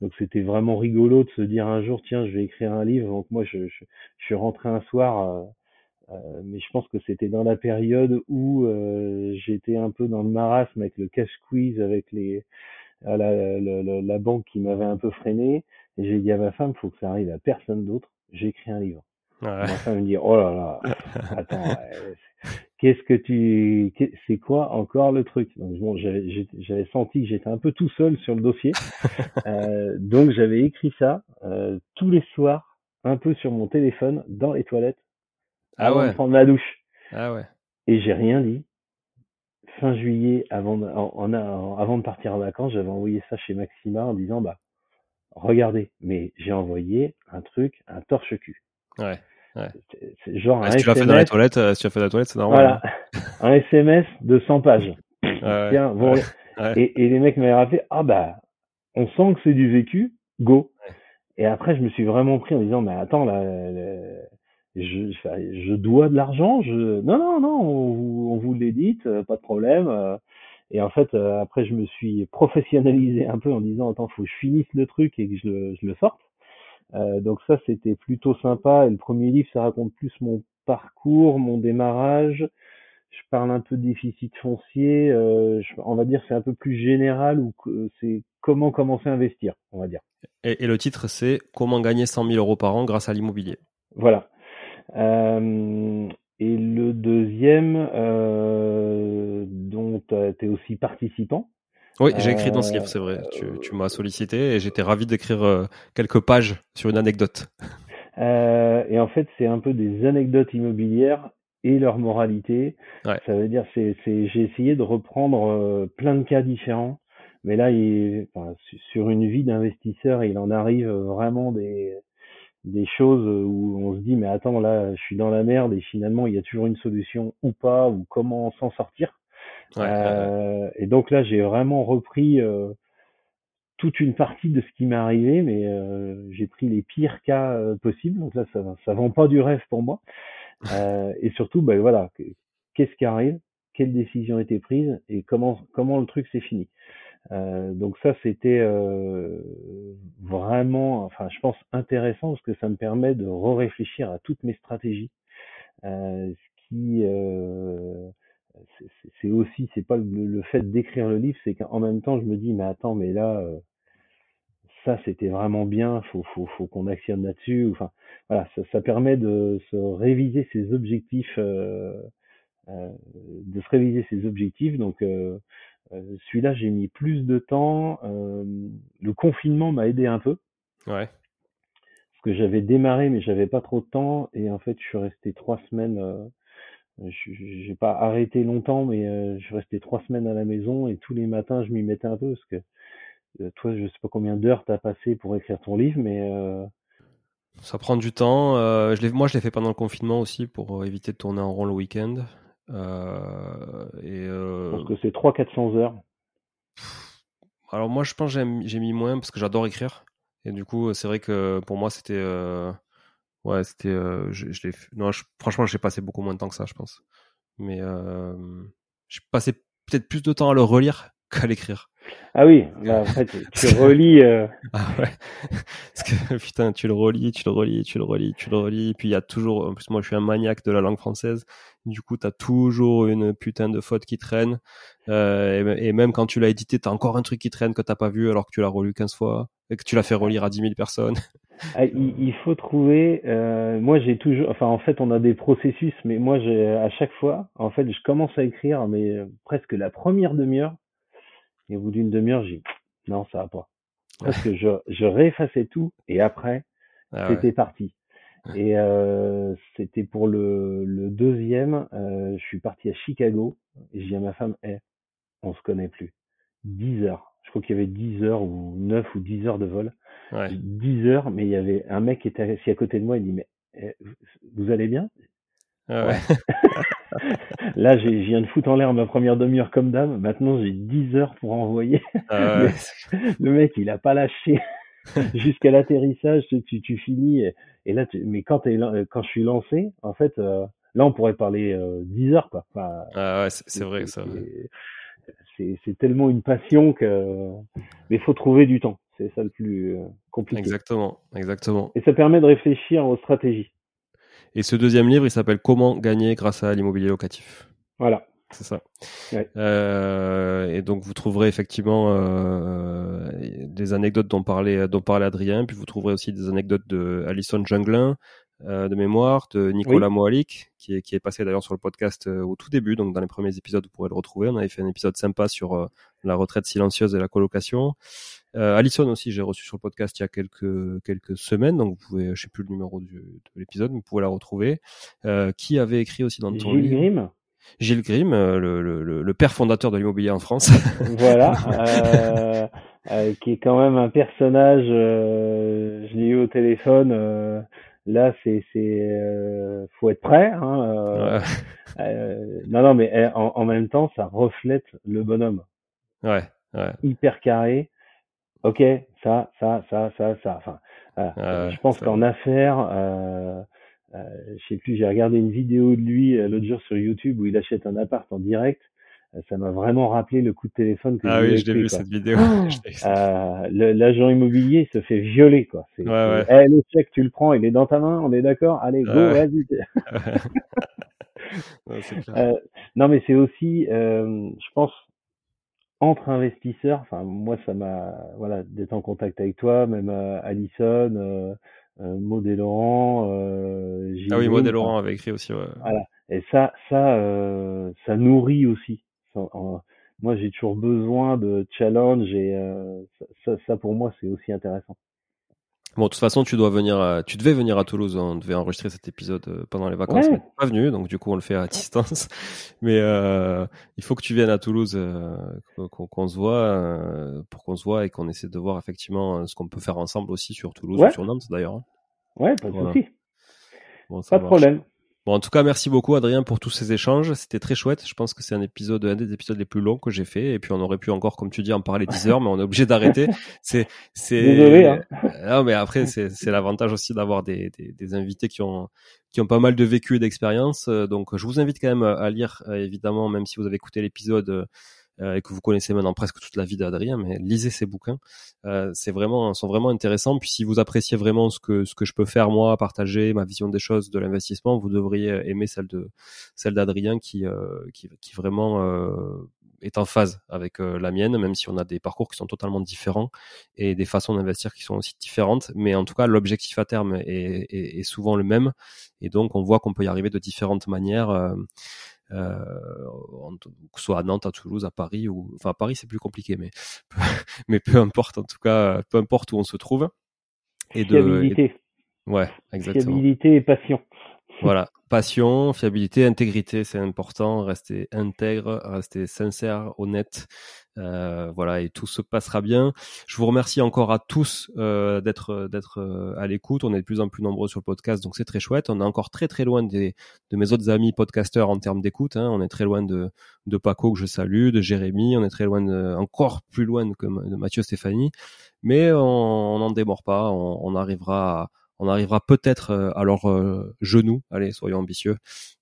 donc c'était vraiment rigolo de se dire un jour, tiens, je vais écrire un livre. Donc moi, je, je, je suis rentré un soir. euh, euh, mais je pense que c'était dans la période où euh, j'étais un peu dans le marasme avec le cash quiz, avec les euh, la, la, la banque qui m'avait un peu freiné. Et j'ai dit à ma femme, faut que ça arrive à personne d'autre. J'écris un livre. Ouais. Ma femme me dit, oh là là, attends, qu'est-ce que tu, c'est quoi encore le truc? Donc bon, j'avais senti que j'étais un peu tout seul sur le dossier. Euh, donc j'avais écrit ça euh, tous les soirs, un peu sur mon téléphone, dans les toilettes, Ah avant ouais. de prendre ma douche. Ah ouais. Et j'ai rien dit. Fin juillet, avant de, en- en- en- avant de partir en vacances, j'avais envoyé ça chez Maxima en disant, bah, regardez, mais j'ai envoyé un truc, un torche-cul. Ouais. C'est c'est genre Ah, un si tu l'as fait dans les SMS, toilettes, euh, si tu l'as fait dans les toilettes, c'est normal. voilà, un SMS de 100 pages. hein. Ouais, Tiens, bon, ouais, ouais. et, et les mecs m'avaient rappelé, ah bah, on sent que c'est du vécu, go. Et après, je me suis vraiment pris en disant, mais attends, là, je, je dois de l'argent, je, non, non, non, on, vous- on vous l'édite, euh, pas de problème. Et en fait, euh, après, je me suis professionnalisé un peu en disant, attends, faut que je finisse le truc et que je le, je le sorte. Euh, donc ça, c'était plutôt sympa. Et le premier livre, ça raconte plus mon parcours, mon démarrage. Je parle un peu de déficit foncier. euh, je- on va dire c'est un peu plus général ou c'est comment commencer à investir, on va dire. Et, et le titre, c'est Comment gagner 100 000 euros par an grâce à l'immobilier. Voilà. Euh, et le deuxième, euh, dont tu es aussi participant. Oui, j'ai écrit dans ce Euh, livre, c'est vrai. Tu, tu m'as sollicité et j'étais ravi d'écrire euh, quelques pages sur une anecdote. Euh, et en fait, c'est un peu des anecdotes immobilières et leur moralité. Ouais. Ça veut dire, c'est, c'est, j'ai essayé de reprendre euh, plein de cas différents, mais là, il, enfin, su- sur une vie d'investisseur, il en arrive vraiment des, des choses où on se dit, mais attends, là, je suis dans la merde et finalement, il y a toujours une solution ou pas, ou comment s'en sortir. Ouais, ouais, Euh, et donc là, j'ai vraiment repris euh, toute une partie de ce qui m'est arrivé, mais euh, j'ai pris les pires cas euh, possibles. Donc là, ça, ça vend pas du rêve pour moi. Euh, et surtout, ben voilà, que- qu'est-ce qui arrive, quelle décision a été prise? Et comment comment le truc s'est fini? Euh, donc ça, c'était euh, vraiment, enfin, je pense intéressant parce que ça me permet de re-réfléchir à toutes mes stratégies. Euh, ce qui euh, c'est- aussi, c'est pas le, fait d'écrire le livre, c'est qu'en même temps, je me dis, mais attends, mais là, euh, ça, c'était vraiment bien, faut, faut, faut qu'on actionne là-dessus. Enfin, voilà, ça, ça permet de se réviser ses objectifs, de se réviser ses objectifs. Donc, euh, celui-là, j'ai mis plus de temps. Euh, le confinement m'a aidé un peu ouais. parce que j'avais démarré, mais j'avais pas trop de temps. Et en fait, je suis resté trois semaines. Euh, j'ai pas arrêté longtemps, mais euh, je suis resté trois semaines à la maison et tous les matins, je m'y mettais un peu parce que euh, toi, je sais pas combien d'heures t'as passé pour écrire ton livre, mais euh, Ça prend du temps. Euh, je l'ai- moi, je l'ai fait pendant le confinement aussi pour éviter de tourner en rond le week-end. Euh, et je euh, pense que c'est 300-400 heures. alors moi, je pense que j'ai- mis moins parce que j'adore écrire. Et du coup, c'est vrai que pour moi, c'était euh, ouais, c'était euh, je, je non, je- franchement, j'ai passé beaucoup moins de temps que ça, je pense. Mais j'ai passé peut-être plus de temps à le relire qu'à l'écrire. Ah oui, là, en fait, tu relis. euh, Ah ouais. Parce que putain, tu le relis, tu le relis, tu le relis, tu le relis. Et puis il y a toujours, en plus moi je suis un maniaque de la langue française. Du coup, t'as toujours une putain de faute qui traîne. Euh, et, et même quand tu l'as édité, t'as encore un truc qui traîne que t'as pas vu alors que tu l'as relu 15 fois et que tu l'as fait relire à 10 000 personnes. ah, il, il faut trouver. euh, moi, j'ai toujours. Enfin, en fait, on a des processus, mais moi, j'ai à chaque fois, en fait, je commence à écrire, mais euh, presque la première demi-heure. Et au bout d'une demi-heure, j'ai non, ça va pas. Parce que je, je réeffaçais tout et après, Ah ouais. c'était parti. Et euh, c'était pour le, le deuxième, euh, je suis parti à Chicago et j'ai dit à ma femme, Eh, on se connaît plus. 10 heures. Je crois qu'il y avait 10 heures ou 9 ou 10 heures de vol. Ouais. 10 heures, mais il y avait un mec qui était assis à côté de moi, il dit, mais eh, vous allez bien? Ah ouais. Là, j'ai- je viens de foutre en l'air ma première demi-heure comme dame. Maintenant, j'ai 10 heures pour envoyer. Ah. Le mec, il a pas lâché jusqu'à l'atterrissage. Tu, tu, finis. Et, et là, tu- mais quand, quand je suis lancé, en fait, euh, là, on pourrait parler euh, 10 heures, quoi. Enfin, Ah ouais, c'est vrai ça. c'est tellement une passion que. Mais il faut trouver du temps. C'est ça le plus euh, compliqué. Exactement, exactement. Et ça permet de réfléchir aux stratégies. Et ce deuxième livre, il s'appelle Comment gagner grâce à l'immobilier locatif. Voilà. C'est ça. Ouais. Euh, et donc vous trouverez effectivement euh, des anecdotes dont parlait dont parlait Adrien, puis vous trouverez aussi des anecdotes de Alison Junglin euh, de mémoire, de Nicolas Moalik, qui est qui est passé d'ailleurs sur le podcast euh, au tout début, donc dans les premiers épisodes vous pourrez le retrouver. On avait fait un épisode sympa sur euh, la retraite silencieuse et la colocation. Alison aussi, j'ai reçu sur le podcast il y a quelques quelques semaines, donc vous pouvez, je sais plus le numéro du, de l'épisode, mais vous pouvez la retrouver. Euh, qui avait écrit aussi dans ton Gilles livre Grimm. Gilles Grimm, le, le, le- père fondateur de l'immobilier en France. voilà, qui est quand même un personnage. euh, je l'ai eu au téléphone. Là, c'est, c'est, euh, faut être prêt. Hein, euh, ouais, euh, non, non, mais euh, en, en même temps, ça reflète le bonhomme, ouais, ouais. hyper carré. Ok, ça, ça, ça, ça, ça. Enfin, je pense qu'en affaires, euh, euh, je sais plus, j'ai regardé une vidéo de lui euh, l'autre jour sur YouTube où il achète un appart en direct. Ça m'a vraiment rappelé le coup de téléphone que Ah oui, avec je l'ai vu quoi. cette vidéo. Oh. Euh, le- L'agent immobilier se fait violer, quoi. C'est, Ouais, c'est, Eh, le chèque, tu le prends, il est dans ta main, on est d'accord? Allez, go, Ouais. vas-y. Ouais, c'est clair. Euh, non, mais c'est aussi, euh, je pense, entre investisseurs, enfin, moi, ça m'a, voilà, d'être en contact avec toi, même euh, Alison, euh, euh, Maud et Laurent, euh, ah oui, Maud et Laurent avait écrit aussi. Ouais. Voilà. Et ça, ça, euh, ça nourrit aussi. Moi, j'ai toujours besoin de challenge et euh, ça, pour moi, c'est aussi intéressant. Bon, de toute façon, tu dois venir, à- tu devais venir à Toulouse. On devait enregistrer cet épisode euh, pendant les vacances, Ouais. mais pas venu, donc du coup, on le fait à distance. Mais euh, il faut que tu viennes à Toulouse, euh, qu'on se voit, pour qu'on se voit et qu'on essaie de voir effectivement ce qu'on peut faire ensemble aussi sur Toulouse Ouais. ou sur Nantes d'ailleurs. hein. Ouais, pas de Voilà. souci, Bon, pas de problème. Bon, en tout cas, merci beaucoup Adrien pour tous ces échanges. C'était très chouette. Je pense que c'est un épisode, un des épisodes les plus longs que j'ai fait. Et puis on aurait pu encore, comme tu dis, en parler 10 heures, mais on est obligé d'arrêter. C'est, c'est. Désolé, hein. Non, mais après, c'est, c'est l'avantage aussi d'avoir des, des, des invités qui ont, qui ont pas mal de vécu et d'expérience. Euh, Donc, je vous invite quand même à lire, euh, évidemment, même si vous avez écouté l'épisode. Euh, et que vous connaissez maintenant presque toute la vie d'Adrien, mais lisez ses bouquins. Euh, c'est vraiment, sont vraiment intéressants. Puis si vous appréciez vraiment ce que ce que je peux faire moi, partager ma vision des choses de l'investissement, vous devriez aimer celle de celle d'Adrien qui euh, qui vraiment est en phase avec la mienne, même si on a des parcours qui sont totalement différents et des façons d'investir qui sont aussi différentes. Mais en tout cas, l'objectif à terme est, est, souvent le même, et donc on voit qu'on peut y arriver de différentes manières. En- que ce soit à Nantes, à Toulouse, à Paris ou enfin à Paris c'est plus compliqué, mais mais peu importe en tout cas, peu importe où on se trouve. Et de Fiabilité, et- ouais, exactement. fiabilité et passion. Voilà, passion, fiabilité, intégrité, c'est important. Rester intègre, rester sincère, honnête. Euh, voilà, et tout se passera bien. Je vous remercie encore à tous euh, d'être d'être euh, à l'écoute. On est de plus en plus nombreux sur le podcast, donc c'est très chouette. On est encore très très loin des, de mes autres amis podcasteurs en termes d'écoute. Hein. On est très loin de, de Paco que je salue, de Jérémy. On est très loin, de, encore plus loin que de Mathieu Stéphanie. Mais on n'en démord pas. On, on arrivera à on arrivera peut-être euh, à leur euh, genou, allez, soyons ambitieux,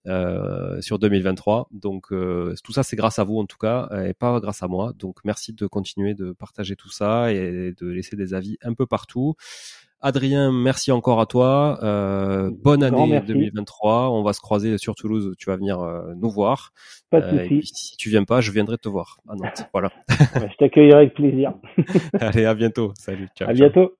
euh, sur 2023. Donc euh, tout ça, c'est grâce à vous en tout cas, et pas grâce à moi. Donc merci de continuer de partager tout ça et de laisser des avis un peu partout. Adrien, merci encore à toi. Euh, bonne année merci. 2023. On va se croiser sur Toulouse. Tu vas venir euh, nous voir. Pas de Euh, et si tu viens pas, je viendrai te voir à Nantes. Voilà. Ouais, je t'accueillerai avec plaisir. Allez, à bientôt. Salut. Ciao. À ciao. bientôt.